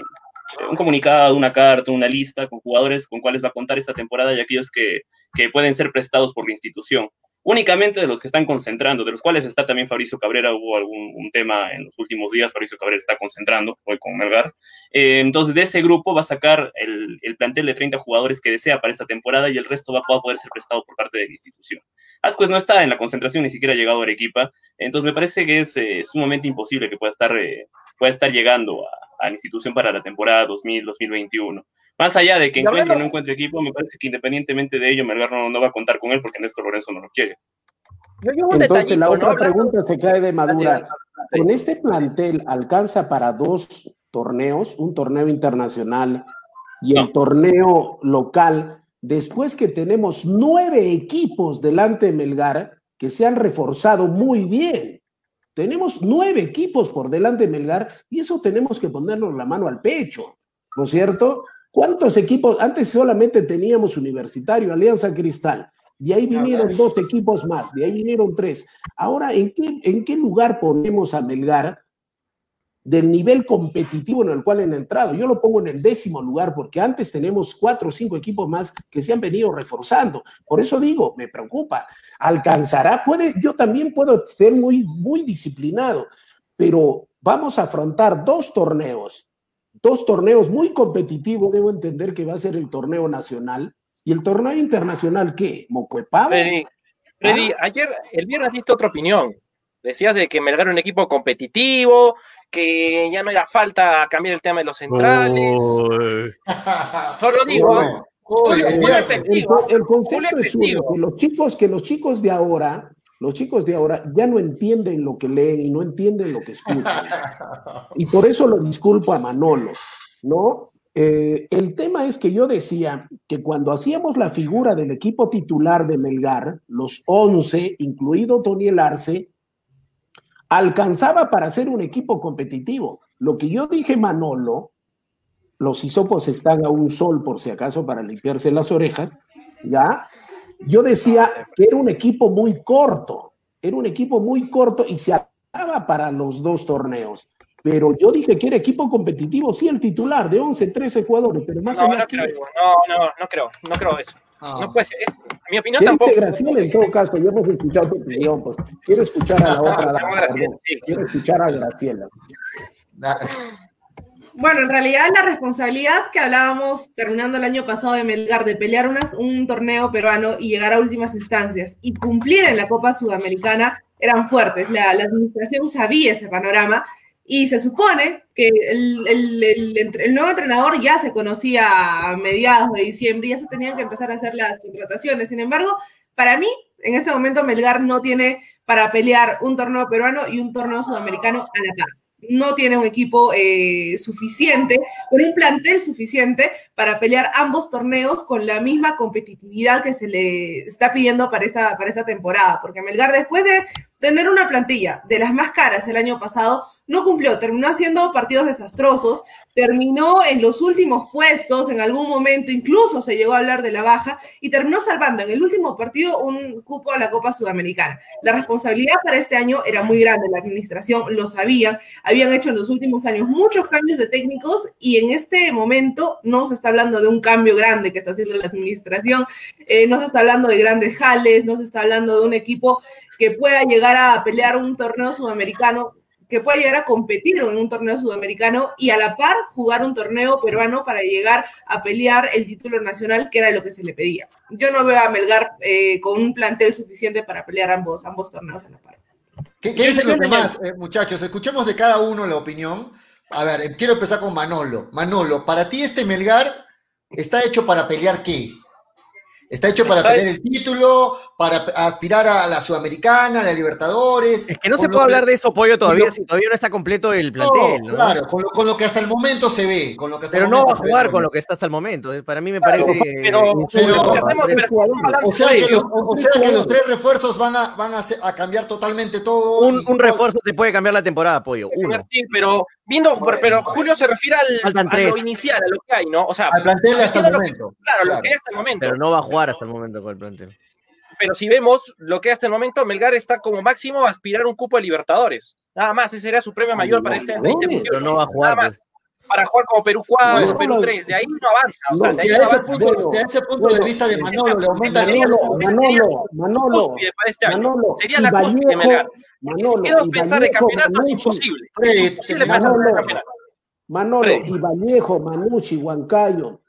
un comunicado, una carta, una lista con jugadores con cuales va a contar esta temporada y aquellos que, que pueden ser prestados por la institución. Únicamente de los que están concentrando, de los cuales está también Fabricio Cabrera, hubo algún tema en los últimos días, Fabricio Cabrera está concentrando hoy con Melgar. Eh, entonces, de ese grupo va a sacar el, el plantel de 30 jugadores que desea para esta temporada y el resto va, a poder ser prestado por parte de la institución. Ascuez no está en la concentración, ni siquiera ha llegado a Arequipa, entonces me parece que es eh, sumamente imposible que pueda estar, eh, pueda estar llegando a la institución para la temporada 2000-2021. Más allá de que encuentre o no encuentre equipo, me parece que independientemente de ello, Melgar no, no va a contar con él porque Néstor Lorenzo no lo quiere. Yo llevo un Entonces la otra ¿no? Pregunta se cae de madura. ¿Con este plantel alcanza para dos torneos, un torneo internacional y el No. torneo local, después que tenemos nueve equipos delante de Melgar que se han reforzado muy bien? Tenemos nueve equipos por delante de Melgar y eso tenemos que ponernos la mano al pecho, ¿no es cierto? ¿Cuántos equipos? Antes solamente teníamos Universitario, Alianza Cristal, de ahí vinieron dos equipos más, de ahí vinieron tres. Ahora, ¿en qué, ¿en qué lugar ponemos a Melgar del nivel competitivo en el cual han entrado? Yo lo pongo en el décimo lugar porque antes tenemos cuatro o cinco equipos más que se han venido reforzando. Por eso digo, me preocupa. ¿Alcanzará? Puede, yo también puedo ser muy, muy disciplinado, pero vamos a afrontar dos torneos, dos torneos muy competitivos. Debo entender que va a ser el torneo nacional. ¿Y el torneo internacional qué? ¿Mocuepavo? Freddy, Freddy, ayer, el viernes diste otra opinión. Decías de que Melgar era un equipo competitivo, que ya no era falta cambiar el tema de los centrales. Solo digo, ¿ah? Oye, Julio El, concepto Julio es uno, que los chicos, que los chicos de ahora, los chicos de ahora ya no entienden lo que leen y no entienden lo que escuchan. Y por eso lo disculpo a Manolo, ¿no? Eh, el tema es que yo decía que cuando hacíamos la figura del equipo titular de Melgar, los 11, incluido Tony Arce, alcanzaba para ser un equipo competitivo. Lo que yo dije, Manolo, los hisopos están a un sol por si acaso para limpiarse las orejas, ¿ya? Yo decía que era un equipo muy corto, era un equipo muy corto y se acaba para los dos torneos. Pero yo dije que era equipo competitivo, sí, el titular de 11, 13 jugadores, pero más No, allá no que- creo, no, no, no creo, no creo eso. Ah. No puede ser. Es, mi opinión ¿Qué tampoco. dice Graciela en todo caso? Yo hemos escuchado tu opinión, pues. Quiero escuchar a la otra sí. Quiero escuchar a Graciela. Bueno, en realidad la responsabilidad que hablábamos terminando el año pasado de Melgar de pelear unas- un torneo peruano y llegar a últimas instancias y cumplir en la Copa Sudamericana eran fuertes. La, la administración sabía ese panorama y se supone que el nuevo entrenador ya se conocía a mediados de diciembre y ya se tenían que empezar a hacer las contrataciones. Sin embargo, para mí, en este momento Melgar no tiene para pelear un torneo peruano y un torneo sudamericano a la par no tiene un equipo eh, suficiente, un plantel suficiente para pelear ambos torneos con la misma competitividad que se le está pidiendo para esta, para esta temporada. Porque Melgar, después de tener una plantilla de las más caras el año pasado, no cumplió, terminó haciendo partidos desastrosos, terminó en los últimos puestos, en algún momento incluso se llegó a hablar de la baja y terminó salvando en el último partido un cupo a la Copa Sudamericana. La responsabilidad para este año era muy grande, la administración lo sabía, habían hecho en los últimos años muchos cambios de técnicos y en este momento no se está hablando de un cambio grande que está haciendo la administración, eh, no se está hablando de grandes jales, no se está hablando de un equipo que pueda llegar a pelear un torneo sudamericano que pueda llegar a competir en un torneo sudamericano y a la par jugar un torneo peruano para llegar a pelear el título nacional, que era lo que se le pedía. Yo no veo a Melgar eh, con un plantel suficiente para pelear ambos, ambos torneos a la par. ¿Qué, qué dicen los demás, eh, muchachos? Escuchemos de cada uno la opinión. A ver, eh, quiero empezar con Manolo. Manolo, para ti este Melgar está hecho para pelear qué? Está hecho para Está pelear el título, para aspirar a la Sudamericana, a la Libertadores. Es que no se puede que- hablar de eso, Pollo, todavía, lo- si todavía no está completo el plantel, ¿no? claro, con lo, con lo que hasta el momento se ve. Con lo que hasta el Pero no va a ve, jugar con lo que está hasta el momento. eh, Para mí me Claro, parece. pero- O sea, que los, o, o sea que los tres refuerzos van a, van a, hacer- a cambiar totalmente todo. un, y- un refuerzo te puede cambiar la temporada, Pollo. Uno. Sí, pero viendo, pero Julio se refiere al, a lo inicial, a lo que hay, ¿no? O sea, Al plantel hasta el entiendo lo que- momento. claro, lo que hay hasta el momento. Pero no va a jugar hasta el momento con el plantel. Pero si vemos lo que hasta el momento, Melgar está como máximo a aspirar a un cupo de Libertadores. Nada más, ese sería su premio mayor para este Libertadores, 2021. Pero no va a jugar. Nada más. pues. Para jugar como Perú 4, Bueno, Perú no, 3. De ahí no avanza. O sea, no, de ahí Si a no ese avanza. punto, Bueno, si a ese punto bueno, de vista de Manolo le aumenta Manolo, Manolo, Manolo, Manolo, cúspide para este año. Manolo, Sería la cúspide de Melgar. Si queremos y pensar en Vallejo, campeonato, es imposible. Es imposible pensar campeonato. Manolo, y Vallejo, Manucci, Huancayo,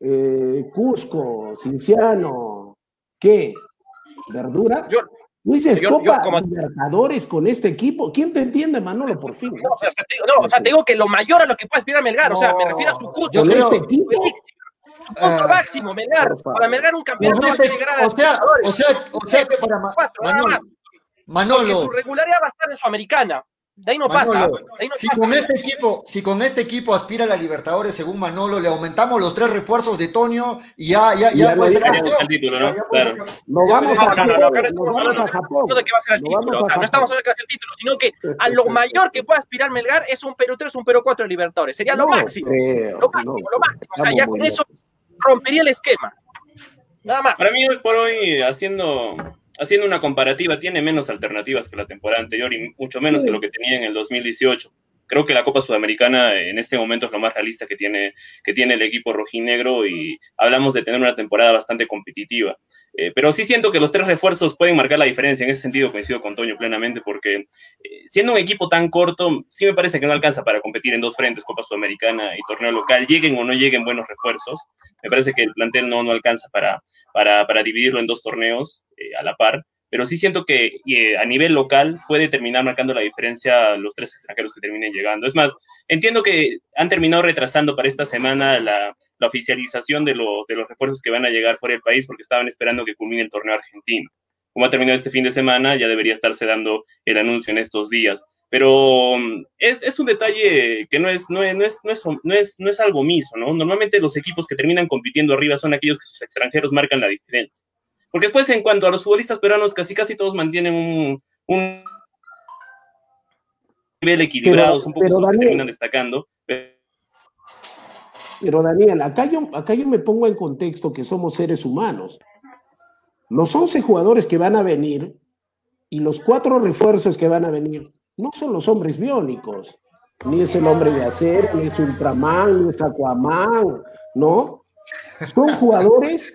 eh, Cusco, Cinciano, ¿qué? ¿Verdura? Yo- ¿No dices yo- yo Copa como- Libertadores con este equipo? ¿Quién te entiende, Manolo, por fin? No, o sea, te, digo- no, o sea, te digo que lo mayor a lo que puede aspirar Melgar, o sea, me refiero a su cupo. Yo ¿Con este equipo? Su punto Ah. máximo, Melgar. Para Melgar un campeonato Con va a este- o sea, o sea, o sea que para Manolo. Porque Manolo, su regularidad va a estar en Sudamericana. De ahí no pasa. Manolo, De ahí no si pasa. con este equipo, si con este equipo aspira a la Libertadores, según Manolo, le aumentamos los tres refuerzos de Toño y ya, ya, ya Ya puede ser el título, ¿no? Claro. Ya vamos a No, no, no, Japón, no estamos vamos hablando no de que va a ser el título. no estamos hablando de que va a ser el título, sino que a lo mayor que pueda aspirar Melgar es un Perú 3, un Perú 4 de Libertadores. Sería lo No máximo. creo, Lo máximo, no. lo máximo. O sea, Estamos ya con eso rompería el esquema. Nada más. Para mí, hoy por hoy, haciendo, haciendo una comparativa, tiene menos alternativas que la temporada anterior y mucho menos que lo que tenía en el 2018. Creo que la Copa Sudamericana en este momento es lo más realista que tiene, que tiene el equipo rojinegro y hablamos de tener una temporada bastante competitiva. Eh, pero sí siento que los tres refuerzos pueden marcar la diferencia. En ese sentido coincido con Toño plenamente porque eh, siendo un equipo tan corto, sí me parece que no alcanza para competir en dos frentes, Copa Sudamericana y torneo local, lleguen o no lleguen buenos refuerzos. Me parece que el plantel no, no alcanza para, para, para dividirlo en dos torneos eh, a la par, pero sí siento que eh, a nivel local puede terminar marcando la diferencia los tres extranjeros que terminen llegando. Es más, entiendo que han terminado retrasando para esta semana la, la oficialización de, lo- de los refuerzos que van a llegar fuera del país porque estaban esperando que culmine el torneo argentino. Como ha terminado este fin de semana, ya debería estarse dando el anuncio en estos días. Pero mm, es, es un detalle que no es, no, es, no, es, no, es, no, es, no es algo miso, ¿no? Normalmente los equipos que terminan compitiendo arriba son aquellos que sus extranjeros marcan la diferencia. Porque después, en cuanto a los futbolistas peruanos, casi casi todos mantienen un, un nivel equilibrado, Pero- son pocos pero Daniel- terminan destacando. Pero Daniel, acá yo, acá yo me pongo en contexto que somos seres humanos. los 11 jugadores que van a venir y los cuatro refuerzos que van a venir no son los hombres biónicos, ni es el hombre de acero, ni es Ultraman, ni es Aquaman, ¿no? Son jugadores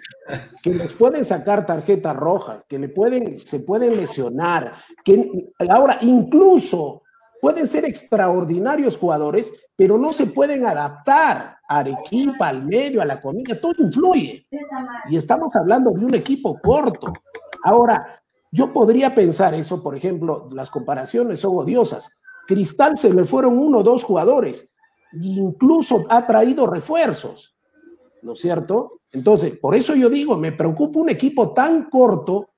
que les pueden sacar tarjetas rojas, que le pueden, se pueden lesionar, que ahora incluso pueden ser extraordinarios jugadores, pero no se pueden adaptar a Arequipa, al medio, a la comida, todo influye. Y estamos hablando de un equipo corto. Ahora, yo podría pensar eso, por ejemplo, las comparaciones son odiosas. Cristal se le fueron uno o dos jugadores, e incluso ha traído refuerzos, ¿no es cierto? Entonces, por eso yo digo, me preocupa un equipo tan corto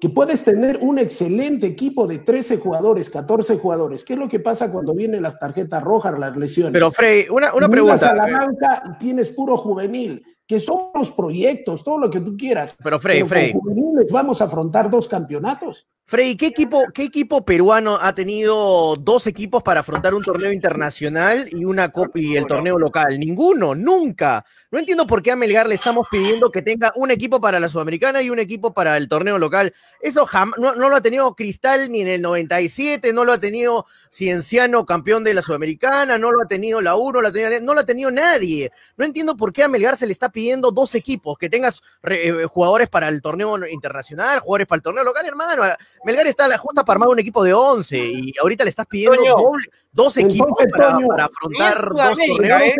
que puedes tener un excelente equipo de 13 jugadores, 14 jugadores. ¿Qué es lo que pasa cuando vienen las tarjetas rojas, las lesiones? Pero, Frey, una, una pregunta. A la banca tienes puro juvenil, que son los proyectos, todo lo que tú quieras. Pero, Frey, Frey. juveniles vamos a afrontar dos campeonatos. Frey, ¿qué equipo, ¿qué equipo peruano ha tenido dos equipos para afrontar un torneo internacional y una copa y el torneo local? Ninguno, nunca. No entiendo por qué a Melgar le estamos pidiendo que tenga un equipo para la Sudamericana y un equipo para el torneo local. Eso no, no, lo ha tenido Cristal ni en el 97, no lo ha tenido Cienciano campeón de la Sudamericana, no lo ha tenido la U, no lo ha tenido, no lo ha tenido nadie. No entiendo por qué a Melgar se le está pidiendo dos equipos, que tengas eh, jugadores para el torneo internacional, jugadores para el torneo local, hermano. Melgar está a la junta para armar un equipo de 11 y ahorita le estás pidiendo doble, dos equipos para, para, afrontar dos torneos. ¿eh?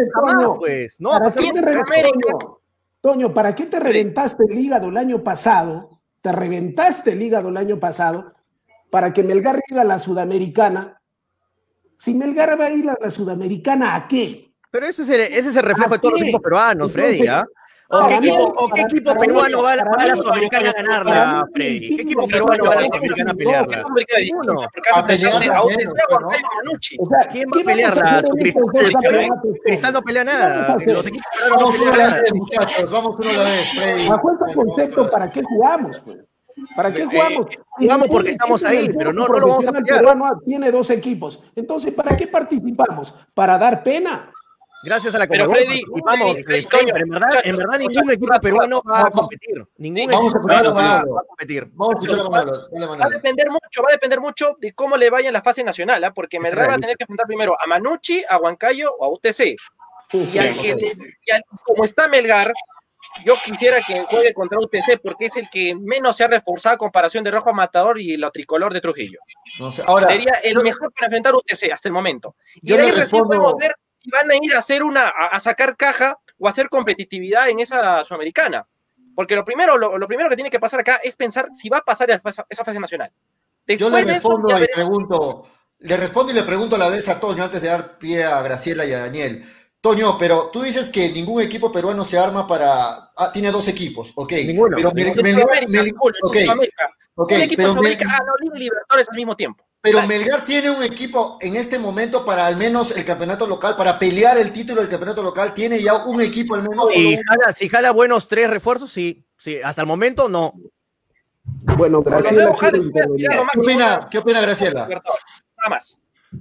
pues. No, ¿Para qué te Toño, ¿para qué te reventaste el hígado el año pasado? Te reventaste el hígado el año pasado para que Melgar llegue a la Sudamericana. Si Melgar va a ir a la Sudamericana, ¿a qué? Pero ese es el, ese es el reflejo de todos los equipos peruanos, Freddy, ¿ah? ¿O qué equipo, o qué equipo peruano va a la, a la Sudamericana a ganarla, Freddy? ¿Qué equipo peruano va a la Sudamericana a pelearla? A pelearla. ¿Quién va a pelearla? Cristal no pelea nada. Los equipos Vamos uno a la vez, muchachos. Vamos uno a la vez, Freddy. Bajo este concepto, ¿para qué jugamos? Pues? ¿Para qué jugamos? jugamos porque estamos ahí, pero no, no lo vamos a pelear. Tiene dos equipos. Entonces, ¿para qué participamos? ¿Para dar pena? Gracias a la Pero Freddy, vamos, Freddy, Toño, en verdad, en verdad ningún equipo peruano va a competir. Ningún vamos equipo peruano va a competir. Vamos a escuchar a Manolo. Va a depender mucho, va a depender mucho de cómo le vaya en la fase nacional, ¿eh? porque Melgar va a tener que enfrentar primero a Manucci, a Huancayo o a UTC. Y, al que, y al, como está Melgar, yo quisiera que juegue contra UTC porque es el que menos se ha reforzado a comparación de Rojo Matador y lo tricolor de Trujillo. No sé, ahora, Sería el mejor para enfrentar UTC hasta el momento. Y Yo de ahí recién respondo- podemos ver si van a ir a hacer una, a, sacar caja o a hacer competitividad en esa sudamericana. Porque lo primero, lo, lo primero que tiene que pasar acá es pensar si va a pasar esa, esa fase nacional. Yo le eso, respondo y pregunto, le respondo y le pregunto a la vez a Toño antes de dar pie a Graciela y a Daniel. Toño, pero tú dices que ningún equipo peruano se arma para. Ah, tiene dos equipos, ok. Ninguno. Pero, Melgar- pero, ah, no, Liga y Libertadores al mismo tiempo. pero. Melgar tiene un equipo en este momento para al menos el campeonato local, para pelear el título del campeonato local. Tiene ya un equipo al menos. Si jala, si jala buenos tres refuerzos, sí. sí. Hasta el momento, no. Bueno, Graciela ¿Qué opina, ¿Qué opina Graciela? Nada más.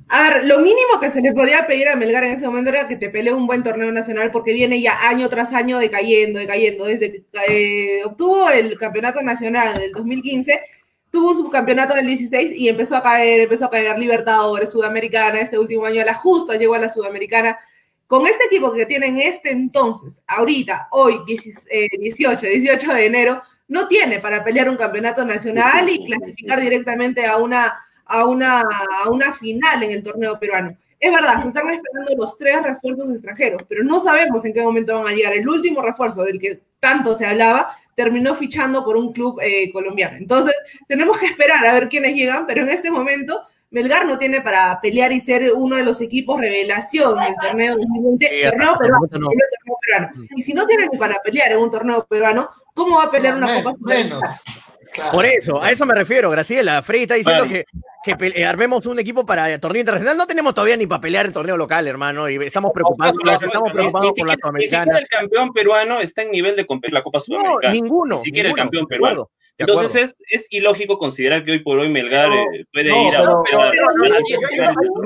A ver, lo mínimo que se le podía pedir a Melgar en ese momento era que te pelee un buen torneo nacional porque viene ya año tras año decayendo, decayendo. Desde que eh, obtuvo el campeonato nacional en el 2015, tuvo un subcampeonato en el 16 y empezó a caer, empezó a caer Libertadores, Sudamericana, este último año a la justa llegó a la Sudamericana. Con este equipo que tienen este entonces, ahorita, hoy, 10 eh, 18, 18 de enero, no tiene para pelear un campeonato nacional y clasificar directamente a una a una, a una final en el torneo peruano. Es verdad, se están esperando los tres refuerzos extranjeros, pero no sabemos en qué momento van a llegar. El último refuerzo del que tanto se hablaba terminó fichando por un club eh, colombiano. Entonces, tenemos que esperar a ver quiénes llegan, pero en este momento Melgar no tiene para pelear y ser uno de los equipos revelación en el torneo 2020, Sí, torneo peruano, no. el torneo peruano. Y si no tienen ni para pelear en un torneo peruano, ¿cómo va a pelear una Copa menos. Claro. Por eso, a eso me refiero, Graciela. Freddy está diciendo que, que eh, armemos un equipo para el torneo internacional. No tenemos todavía ni para pelear el torneo local, hermano, y estamos preocupados, No, no, estamos preocupados ni por la siquiera- Ni Sudamericana. siquiera el campeón peruano está en nivel de competir la Copa Sudamericana. ninguno. Ni siquiera el campeón peruano. Entonces es, es ilógico considerar que hoy por hoy Melgar No, eh, puede no, ir a pero- pero-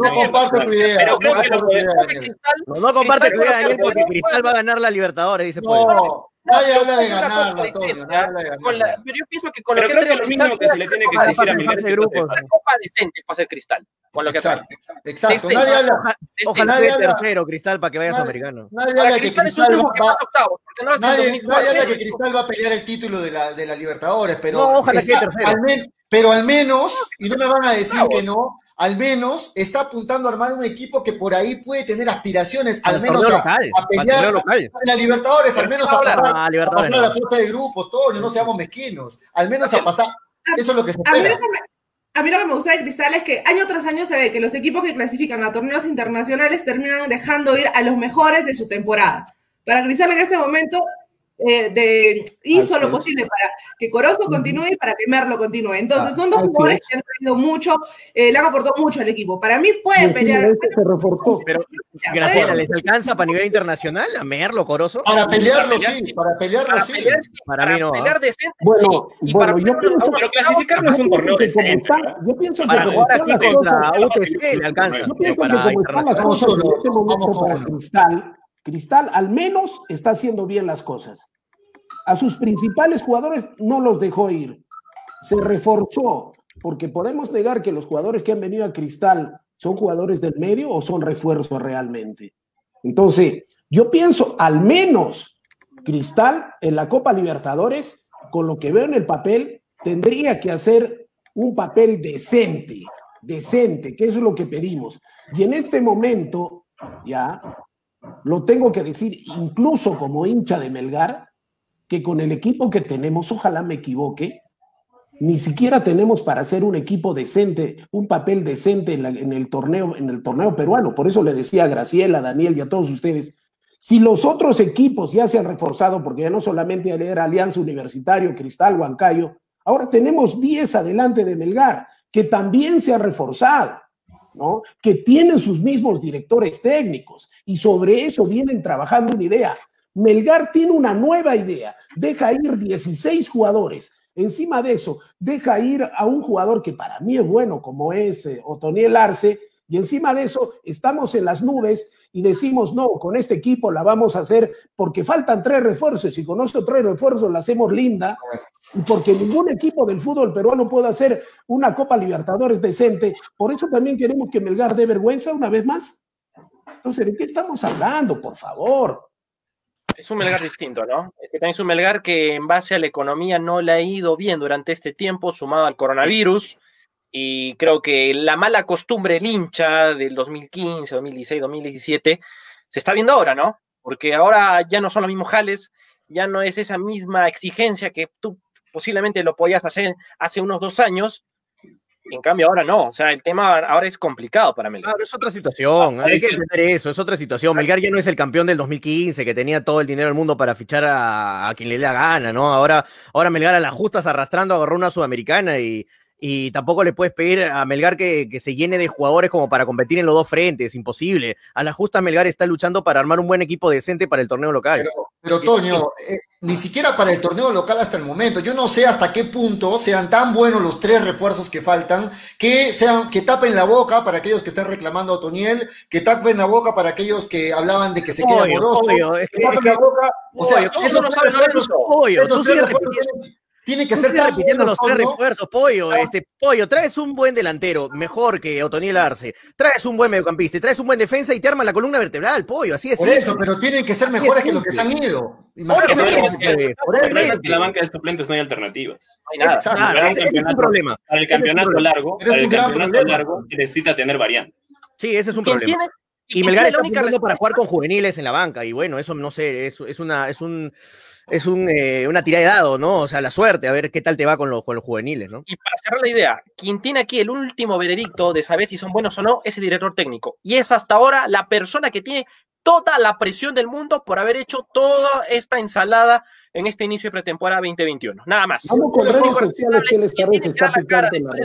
No comparto tu idea. Pero creo que lo. No, comparte tu idea, Daniel, porque Cristal va a ganar la Libertadores, dice pues. No, Nadie habla de ganar, Antonio, de pero yo pienso que con Pero lo que creo que entrega lo mínimo Cristal, que se le tiene que exigir a Melgar es que de no una copa decente para ser Cristal, con lo que. Exacto, exacto. Nadie habla, Ojalá habla- tercero, Cristal, para que vaya a nadie- Sudamericano. nadie habla que Cristal que va, pasa octavos, porque no es el nadie, 2004. nadie habla que Cristal va a pelear el título de la, de la Libertadores, pero, No, ojalá quede tercero. pero al menos, y no me van a decir que no, al menos está apuntando a armar un equipo que por ahí puede tener aspiraciones, al menos a, local, a pelear local. en la Libertadores, al menos a pasar, Ah, a Libertadores pasar a la fase de grupos, Toño, no seamos mezquinos, al menos a pasar, eso es lo que se mí, espera. que me, a mí lo que me gusta de Cristal es que año tras año se ve que los equipos que clasifican a torneos internacionales terminan dejando ir a los mejores de su temporada. Para Cristal en este momento eh, de, hizo Así lo es. posible para que Corozo continúe y para que Merlo continúe. Entonces son dos jugadores es. que han traído mucho, eh, le han aportado mucho al equipo. Para mí pueden pelear. eso se reforzó. Pero, Graciela, ¿les alcanza para nivel internacional a Merlo, Corozo? Para pelearlo, pelear, sí, para pelearlo, Para sí. pelear, sí, Para para mí no, pelear ¿ah? decente, Bueno, sí. Y bueno, para yo pelear pienso- Pero clasificar no es un torneo Yo pienso que decente. como está- ¿verdad? yo pienso que Para como jugar aquí contra UTC le alcanza. Yo pienso que como están las internacional. Vamos cosas en uno, este momento vamos para uno. Cristal, Cristal al menos está haciendo bien las cosas. A sus principales jugadores no los dejó ir. Se reforzó, porque podemos negar que los jugadores que han venido a Cristal son jugadores del medio o son refuerzos realmente. Entonces, yo pienso al menos Cristal en la Copa Libertadores, con lo que veo en el papel, tendría que hacer un papel decente, decente, que eso es lo que pedimos. Y en este momento, ya, lo tengo que decir, incluso como hincha de Melgar, que con el equipo que tenemos, ojalá me equivoque, ni siquiera tenemos para hacer un equipo decente, un papel decente en, el torneo, en el torneo peruano. Por eso le decía a Graciela, a Daniel y a todos ustedes, si los otros equipos ya se han reforzado, porque ya no solamente era Alianza Universitario, Cristal, Huancayo, ahora tenemos 10 adelante de Melgar, que también se ha reforzado. ¿No? que tienen sus mismos directores técnicos y sobre eso vienen trabajando una idea. Melgar tiene una nueva idea, deja ir 16 jugadores. Encima de eso, deja ir a un jugador que para mí es bueno, como es eh, Otoniel Arce, y encima de eso estamos en las nubes y decimos, no, con este equipo la vamos a hacer porque faltan tres refuerzos y con esos tres refuerzos la hacemos linda y porque ningún equipo del fútbol peruano puede hacer una Copa Libertadores decente. Por eso también queremos que Melgar dé vergüenza una vez más. Entonces, ¿de qué estamos hablando, por favor? Es un Melgar distinto, ¿no? Es que también es un Melgar que en base a la economía no le ha ido bien durante este tiempo, sumado al coronavirus. Y creo que la mala costumbre del hincha del 2015, 2016, 2017 se está viendo ahora, ¿no? Porque ahora ya no son los mismos jales, ya no es esa misma exigencia que tú posiblemente lo podías hacer hace unos dos años. En cambio, ahora no. O sea, el tema ahora es complicado para Melgar. Claro, es otra situación. Ah, Hay que entender eso, es otra situación. Melgar ya no es el campeón del 2015, que tenía todo el dinero del mundo para fichar a, a quien le dé la gana, ¿no? Ahora, ahora Melgar a las justas arrastrando agarró una sudamericana y, y tampoco le puedes pedir a Melgar que, que se llene de jugadores como para competir en los dos frentes, imposible. A las justas Melgar está luchando para armar un buen equipo decente para el torneo local. Pero, pero Toño, eh, ni siquiera para el torneo local hasta el momento. Yo no sé hasta qué punto sean tan buenos los tres refuerzos que faltan, que sean, que tapen la boca para aquellos que están reclamando a Otoniel, que tapen la boca para aquellos que hablaban de que se queda Obvio, moroso, obvio, es que que- tapen es que- la boca. O sea, obvio, lo tres saben, refuerzos- Lorenzo. Tú sigues repitiendo, tienen que ser repitiendo los tres refuerzos, Pollo. Este, Pollo, traes un buen delantero, mejor que Otoniel Arce, traes un buen mediocampista, traes un buen defensa y te arma la columna vertebral, Pollo, así es. Por eso, pero tienen que ser mejores que los que se han ido. Obviamente, que la banca de suplentes no hay alternativas. No hay nada. Exacto. Claro, Para un ese, ese es un problema. Para el Ese es un campeonato largo, para el campeonato largo necesita tener variantes. Sí, ese es un ¿Quién problema. tiene- Y Melgar tiene está la única para jugar con juveniles en la banca, y bueno, eso no sé, es, es una, es un, es un, eh, una tira de dado, ¿no? O sea, la suerte, a ver qué tal te va con los, con los juveniles, ¿no? Y para cerrar la idea, quien tiene aquí el último veredicto de saber si son buenos o no es el director técnico. Y es hasta ahora la persona que tiene toda la presión del mundo por haber hecho toda esta ensalada en este inicio de pretemporada 2021. Nada más. Vamos con redes sociales, ¿qué les parece? que Está la cara después.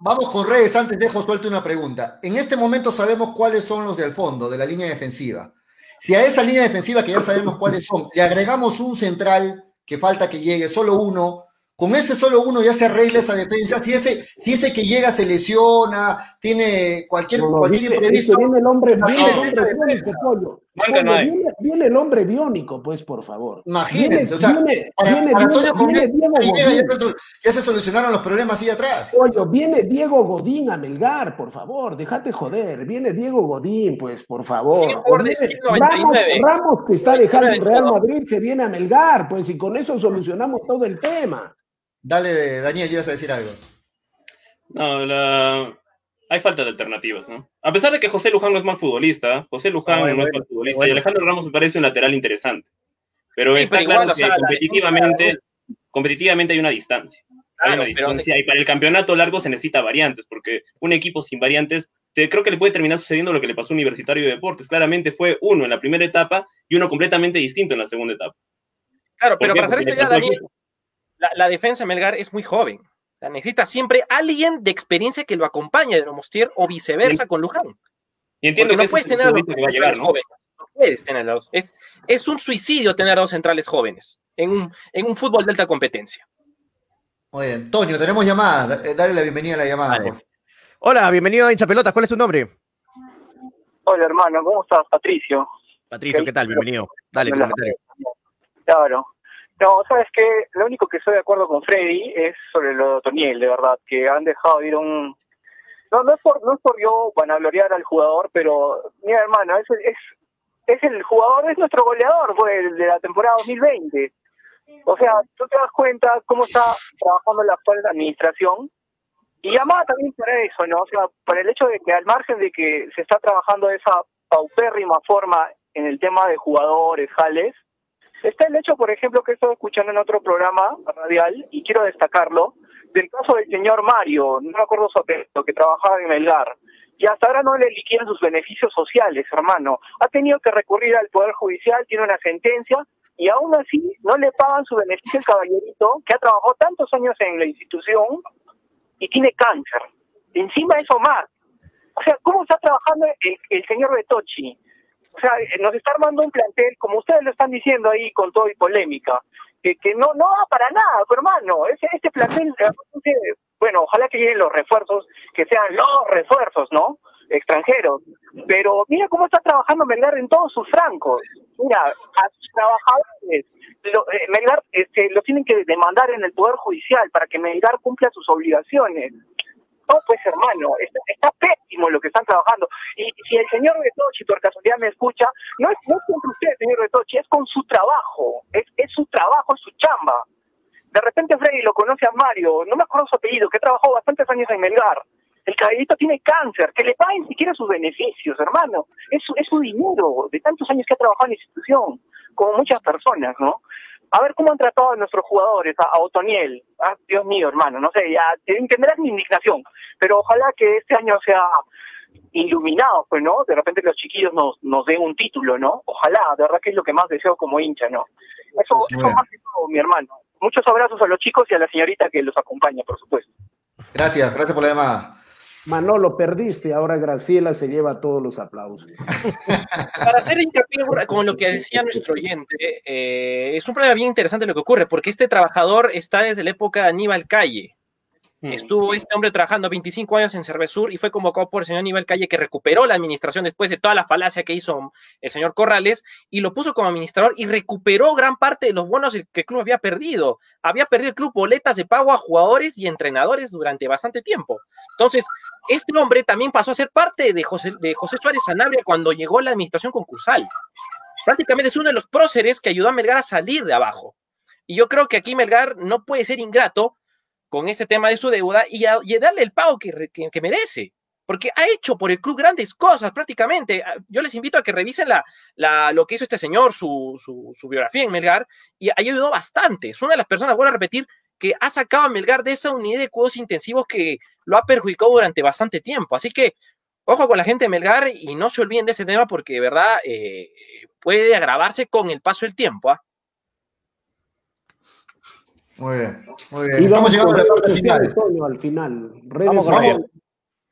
Vamos con redes, antes dejo suelto una pregunta. En este momento sabemos cuáles son los del fondo, de la línea defensiva. Si a esa línea defensiva, que ya sabemos cuáles son, le agregamos un central que falta que llegue, solo uno, Con ese solo uno ya se arregla esa defensa. Si ese, si ese que llega se lesiona, tiene cualquier, No, no, cualquier imprevisto. viene el hombre, esa defensa. pollo. No hay. viene, viene el hombre biónico, pues, por favor. Imagínense, o sea, viene, Para, viene para Antonio Diego ya, Godín. se, ya se solucionaron los problemas ahí atrás. Pollo, viene Diego Godín a Melgar, por favor, déjate joder. Viene Diego Godín, pues, por favor. Skill 99. Ramos, Ramos, que está dejando el 99 Real. Madrid, se viene a Melgar, pues, y con eso solucionamos todo el tema. Dale, Daniel, ibas a decir algo. No, la... hay falta de alternativas, ¿no? A pesar de que José Luján no es mal futbolista, José Luján Ah, bueno, no es mal futbolista bueno. y Alejandro Ramos me parece un lateral interesante. Pero Sí, está pero claro igual, o que sea, competitivamente, competitivamente hay una distancia. Hay una pero distancia y para el campeonato largo se necesita variantes, porque un equipo sin variantes, te, creo que le puede terminar sucediendo lo que le pasó a Universitario de Deportes. Claramente fue uno en la primera etapa y uno completamente distinto en la segunda etapa. Claro, ¿Por pero qué? para hacer idea, faltó Daniel, la, la defensa de Melgar es muy joven. O sea, necesita siempre alguien de experiencia que lo acompañe de Romostier o viceversa con Luján. Y entiendo Porque no que puedes tener a los futbolista que va a llegar, centrales ¿no? jóvenes. No puedes tener a los. Es, es un suicidio tener a dos centrales jóvenes en un, en un fútbol de alta competencia. Muy bien. Toño, tenemos llamada. Da- eh, Dale la bienvenida a la llamada. Vale. Hola, bienvenido a Hincha Pelotas. ¿Cuál es tu nombre? Hola, hermano, ¿cómo estás, Patricio? Patricio, ¿qué tal? Bienvenido. Dale, Hola. comentario. Claro. No, sabes que lo único que estoy de acuerdo con Freddy es sobre lo de Otoniel, de verdad, que han dejado ir un... No, no es por, no es por yo vanagloriar al jugador, pero mira, hermano, es, es, es el jugador, es nuestro goleador pues, de la temporada 2020. O sea, tú te das cuenta cómo está trabajando la actual administración y llamada también para eso, ¿no? O sea, para el hecho de que al margen de que se está trabajando de esa paupérrima forma en el tema de jugadores, jales, está el hecho, por ejemplo, que he estado escuchando en otro programa radial, y quiero destacarlo, del caso del señor Mario, no me acuerdo su apellido, que trabajaba en Melgar, y hasta ahora no le liquidan sus beneficios sociales, hermano. Ha tenido que recurrir al Poder Judicial, tiene una sentencia, y aún así no le pagan su beneficio al caballerito, que ha trabajado tantos años en la institución y tiene cáncer. Encima eso más. O sea, ¿cómo está trabajando el, el señor Betochi? O sea, eh, nos está armando un plantel, como ustedes lo están diciendo ahí con todo y polémica, que, que no no va para nada, hermano. Ese, este plantel, realmente, bueno, ojalá que lleguen los refuerzos, que sean los refuerzos, ¿no? Extranjeros. Pero mira cómo está trabajando Melgar en todos sus francos. Mira, a sus trabajadores, lo, eh, Melgar este, lo tienen que demandar en el Poder Judicial para que Melgar cumpla sus obligaciones. No, pues hermano, está, está pésimo lo que están trabajando. Y si el señor Betochi, por casualidad me escucha, no es, no es contra usted, señor Betochi, es con su trabajo. Es, es su trabajo, es su chamba. De repente Freddy lo conoce a Mario, no me acuerdo su apellido, que ha trabajado bastantes años en Melgar. El caballito tiene cáncer, que le paguen siquiera sus beneficios, hermano. Es su, es su dinero, de tantos años que ha trabajado en la institución, como muchas personas, ¿no? A ver cómo han tratado a nuestros jugadores, a, a Otoniel. Ah, Dios mío, hermano, no sé, ya entenderás mi indignación, pero ojalá que este año sea iluminado, pues, ¿no? De repente los chiquillos nos, nos den un título, ¿no? Ojalá, de verdad que es lo que más deseo como hincha, ¿no? Eso, eso más que todo, mi hermano. Muchos abrazos a los chicos y a la señorita que los acompaña, por supuesto. Gracias, gracias por la llamada. Manolo, perdiste, ahora Graciela se lleva todos los aplausos. Para hacer hincapié con lo que decía nuestro oyente, eh, es un problema bien interesante lo que ocurre, porque este trabajador está desde la época de Aníbal Calle. Estuvo este hombre trabajando 25 años en Cervesur y fue convocado por el señor Aníbal Calle, que recuperó la administración después de toda la falacia que hizo el señor Corrales y lo puso como administrador y recuperó gran parte de los bonos que el club había perdido. Había perdido el club boletas de pago a jugadores y entrenadores durante bastante tiempo. Entonces, este hombre también pasó a ser parte de José, de José Suárez Sanabria cuando llegó la administración concursal. Prácticamente es uno de los próceres que ayudó a Melgar a salir de abajo. Y yo creo que aquí Melgar no puede ser ingrato con ese tema de su deuda y, a, darle el pago que, merece. Porque ha hecho por el club grandes cosas prácticamente. Yo les invito a que revisen la, lo que hizo este señor, su, su, su, biografía en Melgar, y ha ayudado bastante. Es una de las personas, vuelvo a repetir, que ha sacado a Melgar de esa unidad de cuidados intensivos que lo ha perjudicado durante bastante tiempo. Así que, ojo con la gente de Melgar y no se olviden de ese tema porque de verdad eh, puede agravarse con el paso del tiempo. ¿ah? Muy bien, muy bien. Estamos llegando a la parte final. Toño, al final. Redes vamos, con vamos,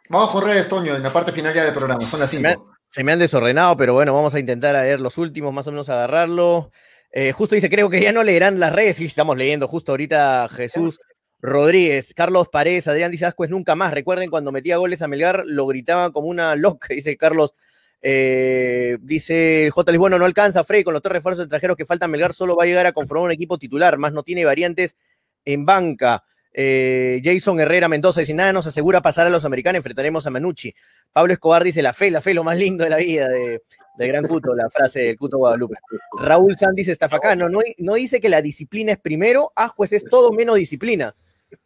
vamos con redes, Toño, en la parte final ya del programa. Son las 5. Se, me han desordenado, pero bueno, vamos a intentar a ver los últimos, más o menos agarrarlo. Eh, justo dice, creo que ya no leerán las redes. Sí, estamos leyendo justo ahorita Jesús Rodríguez. Carlos Paredes, Adrián dice, Ascuez nunca más. Recuerden cuando metía goles a Melgar, lo gritaban como una loca, dice Carlos. Eh, dice J. Bueno, no alcanza Frey con los tres refuerzos extranjeros que faltan. Melgar solo va a llegar a conformar un equipo titular, más no tiene variantes en banca. Eh, Jason Herrera Mendoza dice, nada nos asegura pasar a los americanos, enfrentaremos a Manucci. Pablo Escobar dice, la fe, la fe, lo más lindo de la vida de, Gran Cuto, la frase del Cuto Guadalupe. Raúl San dice, Estafacano, no, no dice que la disciplina es primero, pues es todo menos disciplina.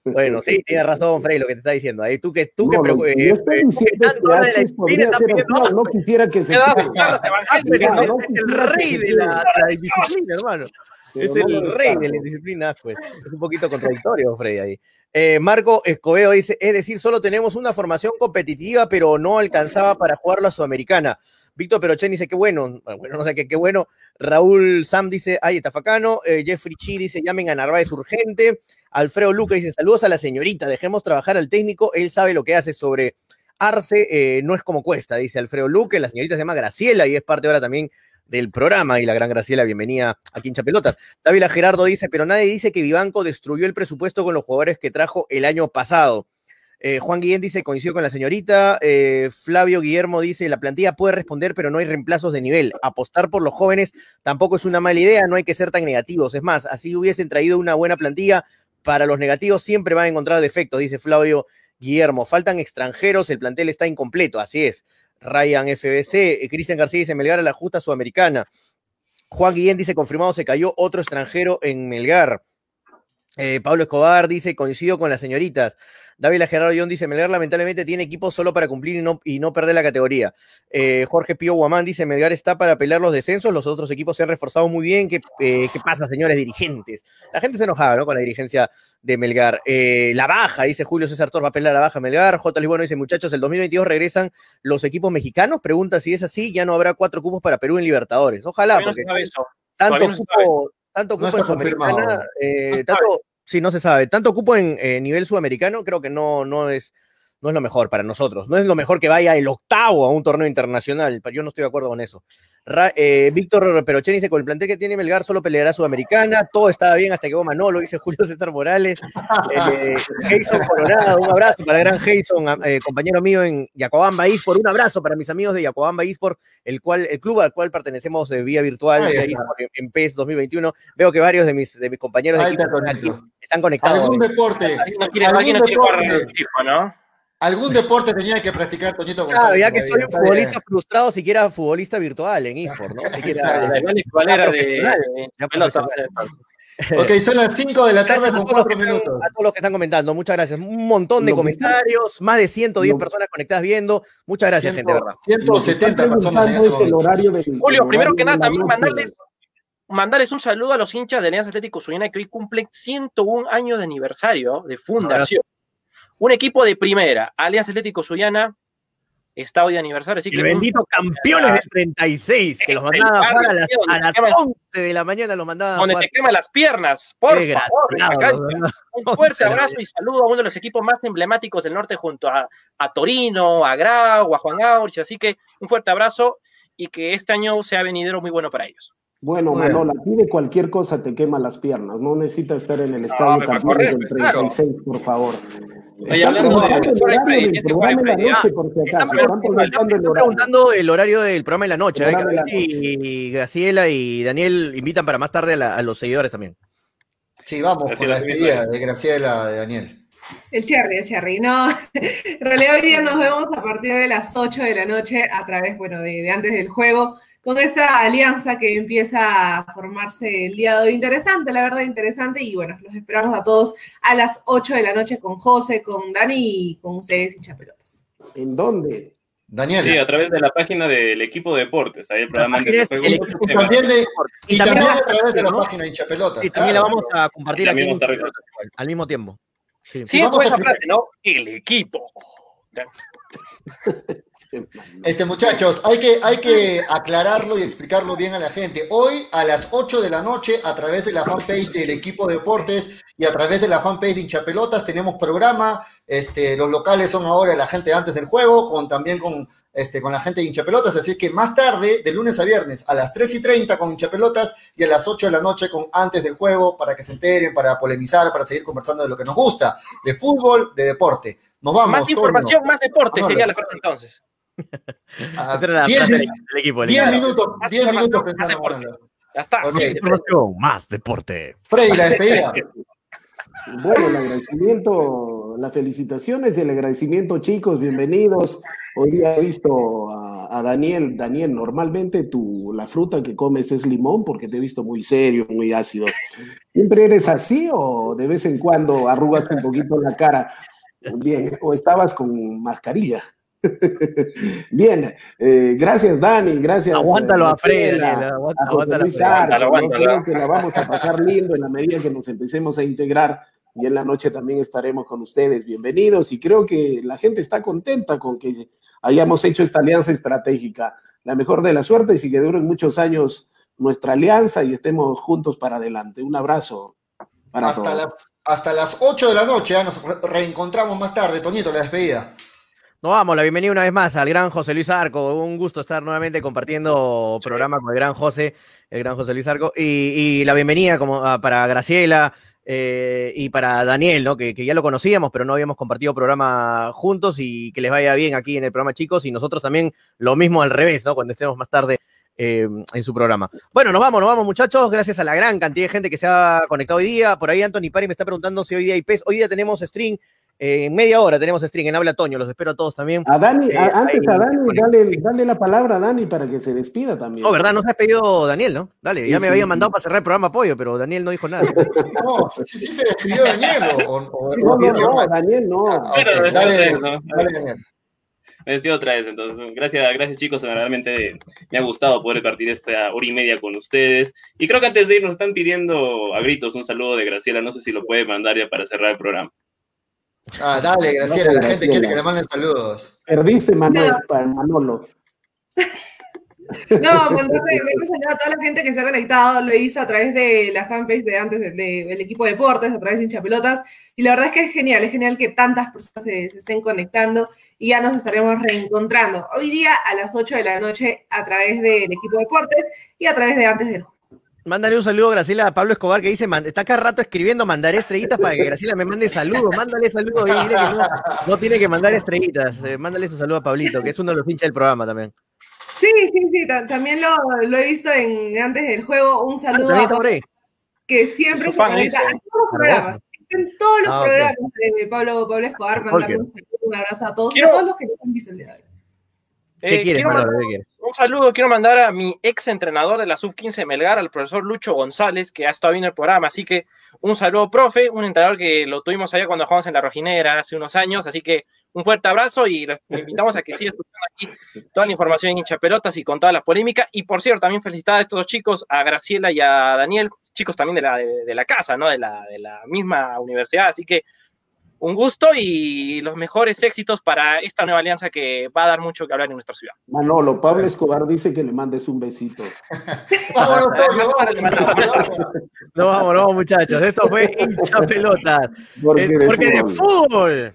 Bueno, sí, tiene razón, Frey, lo que te está diciendo. Ahí tú que tú No, que preocu- que yo eh, estoy eh, diciendo que habla de la está opción, no quisiera que se Ah, es no el rey de la, disciplina, hermano. Es no el rey de la disciplina, pues. Es un poquito contradictorio, Freddy, ahí. Eh, Marco Escobedo dice, es decir, solo tenemos una formación competitiva, pero no alcanzaba para jugar la sudamericana. Víctor Perochen dice, qué bueno, bueno, no sé qué, qué bueno. Raúl Sam dice, ay, estafacano. Eh, Jeffrey Chi dice, llamen a Narváez urgente. Alfredo Luca dice, saludos a la señorita, dejemos trabajar al técnico, él sabe lo que hace sobre Arce, eh, no es como cuesta, dice Alfredo Luque, la señorita se llama Graciela y es parte ahora también del programa y la gran Graciela, bienvenida aquí en Chapelotas. Dávila Gerardo dice, pero nadie dice que Vivanco destruyó el presupuesto con los jugadores que trajo el año pasado. Eh, Juan Guillén dice, coincido con la señorita. Eh, Flavio Guillermo dice, la plantilla puede responder, pero no hay reemplazos de nivel. Apostar por los jóvenes tampoco es una mala idea, no hay que ser tan negativos. Es más, así hubiesen traído una buena plantilla, para los negativos siempre van a encontrar defectos, dice Flavio Guillermo. Faltan extranjeros, el plantel está incompleto, así es. Ryan FBC, eh, Cristian García dice, Melgar a la justa sudamericana. Juan Guillén dice, confirmado, se cayó otro extranjero en Melgar. Eh, Pablo Escobar dice, coincido con las señoritas. David Gerardo John dice, Melgar lamentablemente tiene equipo solo para cumplir y no, y no perder la categoría. Eh, Jorge Pío Guamán dice, Melgar está para pelear los descensos, los otros equipos se han reforzado muy bien. ¿Qué, eh, ¿qué pasa, señores dirigentes? La gente se enojaba ¿no? con la dirigencia de Melgar. Eh, la baja, dice Julio César Torres, va a pelear la baja Melgar. J. Lisbono dice, muchachos, el 2022 regresan los equipos mexicanos. Pregunta si es así, ya no habrá cuatro cupos para Perú en Libertadores. Ojalá, porque tanto cupo, tanto cupo en Sudamericana, eh, tanto, sí, no se sabe, tanto cupo en eh, nivel sudamericano, creo que no, no es, no es lo mejor para nosotros. No es lo mejor que vaya el octavo a un torneo internacional. Yo no estoy de acuerdo con eso. Ra- eh, Víctor Perochen dice, con el plantel que tiene Melgar solo peleará Sudamericana. Todo estaba bien hasta que llegó Manolo, dice Julio César Morales. Eh, Jason Colorado, un abrazo para el gran Jason, eh, compañero mío en Yacobamba Ispor. Un abrazo para mis amigos de Yacobamba Ispor, el, cual, el club al cual pertenecemos eh, vía virtual de en, en PES 2021. Veo que varios de mis, de mis compañeros de equipo están, Tonito. aquí, están conectados. ¿Algún deporte? Alguien no quiere, ¿Algún alguien no ¿Algún deporte tenía que practicar Toñito Claro, González? ya que soy un Está bien. futbolista frustrado, siquiera futbolista virtual en eSport, ¿no? Siquiera- La de, pelota. Ok, son las 5 de la tarde Gracias a con todos, los 4 que están, minutos. a todos los que están comentando, muchas gracias. Un montón de Lo que está- comentarios, más de 110 lo- personas conectadas viendo. Muchas gracias, gente, de verdad. 170 Lo que están personas en preguntando ese es el horario del- Julio, el primero que nada, también mandarles, mandarles un saludo a los hinchas de Alianza Atlético Suyana que hoy cumplen 101 años de aniversario de fundación. Un equipo de primera, Alianza Atlético Suyana, está hoy de aniversario, así que bendito campeones del 36, que los Este, mandaban a jugar a las, a las donde 11 de la mañana, los mandaban donde te queman las piernas, por Qué favor. Un fuerte abrazo y saludo a uno de los equipos más emblemáticos del norte junto a, a Torino, a Grau, a Juan Aurich, así que un fuerte abrazo y que este año sea venidero muy bueno para ellos. Bueno, bien. Manola, aquí de cualquier cosa te quema las piernas. No necesitas estar en el estadio campeón correr, del claro. 36, por favor. La noche, por si Están preguntando, el horario. del programa de la noche. El ¿eh? horario de A ver si Graciela y Daniel invitan para más tarde a, la- a los seguidores también. Sí, vamos con Graciela, la despedida de Graciela de Daniel. El cherry, el cherry. No, en realidad hoy día nos vemos a partir de las 8 de la noche a través, bueno, de, de antes del juego, con esta alianza que empieza a formarse el día de hoy. Interesante, la verdad, interesante. Y bueno, los esperamos a todos a las 8 de la noche con José, con Dani y con ustedes, hinchapelotas. ¿En dónde? Daniel. Sí, a través de la página del equipo de deportes. Ahí el programa página de y también, de- y Y también a través de la ¿no? página de hinchapelotas. Sí, también la vamos a compartir Y aquí también en- vamos a estar- al mismo tiempo. Sí. Sí, a esa frase, ¿no? El equipo. Este, muchachos, hay que, hay que aclararlo y explicarlo bien a la gente. Hoy a las 8 de la noche, a través de la fanpage del equipo de deportes y a través de la fanpage de hinchapelotas, tenemos programa. Este, los locales son ahora la gente antes del juego, con también con, este, con la gente de hinchapelotas. Así que más tarde, de lunes a viernes, a las 3 y 30 con hinchapelotas y a las 8 de la noche con antes del juego, para que se enteren, para polemizar, para seguir conversando de lo que nos gusta, de fútbol, de deporte. Nos vamos. Más información, más deporte sería la frase entonces. Ah, diez, del equipo. Diez minutos, Más diez información, minutos más pensando deporte. hablando. Ya está. Más deporte. Freddy, la despedida. Bueno, el agradecimiento, las felicitaciones y el agradecimiento, chicos, bienvenidos. Hoy día he visto a, a Daniel. Daniel, normalmente tú, la fruta que comes es limón porque te he visto muy serio, muy ácido. ¿Siempre eres así o de vez en cuando arrugas un poquito la cara? Bien, o estabas con mascarilla. Bien, eh, gracias Dani, gracias. Aguántalo eh, a Fred, aguántalo creo que la vamos a pasar lindo en la medida que nos empecemos a integrar y en la noche también estaremos con ustedes. Bienvenidos y creo que la gente está contenta con que hayamos hecho esta alianza estratégica. La mejor de las suertes y que duren muchos años nuestra alianza y estemos juntos para adelante. Un abrazo para Hasta todos. las, hasta las 8 de la noche, ya nos re- reencontramos más tarde. Toñito, la despedida. Nos vamos, la bienvenida una vez más al gran José Luis Arco. Un gusto estar nuevamente compartiendo programa con el gran José, el gran José Luis Arco. Y, y la bienvenida como, ah, para Graciela eh, y para Daniel, ¿no? Que, que ya lo conocíamos, pero no habíamos compartido programa juntos y que les vaya bien aquí en el programa, chicos. Y nosotros también lo mismo al revés, ¿no? Cuando estemos más tarde eh, en su programa. Bueno, nos vamos, nos vamos, muchachos. Gracias a la gran cantidad de gente que se ha conectado hoy día. Por ahí Anthony Pari me está preguntando si hoy día hay PES. Hoy día tenemos eh, en media hora tenemos string en Habla Toño. Los espero a todos también. A Dani, Eh, a- antes ahí, a Dani, dale, dale la palabra a Dani para que se despida también. No, ¿verdad? No se ha pedido Daniel, ¿no? Dale, ya me sí, había sí. mandado para cerrar el programa apoyo, pero Daniel no dijo nada. No, sí, sí se despidió Daniel. O, o- No, no, no, Daniel, no. Ah, dale, dale, ¿no? dale, Daniel. Me despido otra vez, entonces. Gracias, gracias chicos. Realmente me ha gustado poder partir esta hora y media con ustedes. Y creo que antes de ir nos están pidiendo a gritos un saludo de Graciela. No sé si lo puede mandar ya para cerrar el programa. Ah, dale, Graciela. La gente quiere que le manden saludos. Perdiste, Manuel, No. para Manolo. No, mandarle un saludo a toda la gente que se ha conectado. Lo hizo a través de la fanpage de antes de- de- del equipo de deportes, a través de hinchapelotas. Y la verdad es que es genial, es genial que tantas personas se, se estén conectando y ya nos estaremos reencontrando hoy día a las 8 de la noche a través del equipo de deportes y a través de antes del Mándale un saludo, Graciela, a Pablo Escobar, que dice, está cada rato escribiendo, mandaré estrellitas para que Graciela me mande saludos. Mándale saludos y dile que no, no tiene que mandar estrellitas. Eh, mándale su saludo a Pablito, que es uno de los hinchas del programa también. Sí, sí, sí, ta- también lo, lo he visto en antes del juego. Un Ah, saludo que siempre se fan, conecta a todos los programas. En todos los Ah, programas de Pablo, Pablo Escobar, mandarle un saludo, un abrazo a todos y Quiero- a todos los que nos han visto el día de hoy. ¿Qué Eh, quieres, quiero Manolo? mandar ¿Qué quieres? un saludo, quiero mandar a mi ex entrenador de la Sub-15 Melgar, al profesor Lucho González, que ha estado viendo el programa. Así que un saludo, profe, un entrenador que lo tuvimos allá cuando jugamos en la Rojinera hace unos años. Así que un fuerte abrazo y los invitamos a que sigan escuchando aquí toda la información en hinchapelotas y con toda la polémica. Y por cierto, también felicitar a estos dos chicos, a Graciela y a Daniel, chicos también de la, de, de la casa, ¿no? De la, de la misma universidad. Así que un gusto y los mejores éxitos para esta nueva alianza que va a dar mucho que hablar en nuestra ciudad. Manolo, Pablo Escobar dice que le mandes un besito. Vámonos. No vamos, no vamos, muchachos. Esto fue hincha pelota. Porque Es de porque de fútbol.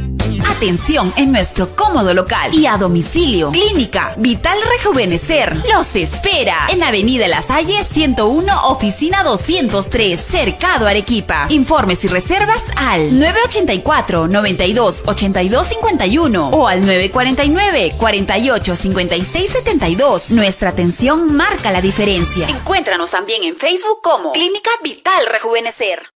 Atención en nuestro cómodo local y a domicilio. Clínica Vital Rejuvenecer los espera en Avenida La Salle 101, oficina 203, Cercado Arequipa. Informes y reservas al 984 92 82 51 o al 949 48 56 72. Nuestra atención marca la diferencia. Encuéntranos también en Facebook como Clínica Vital Rejuvenecer.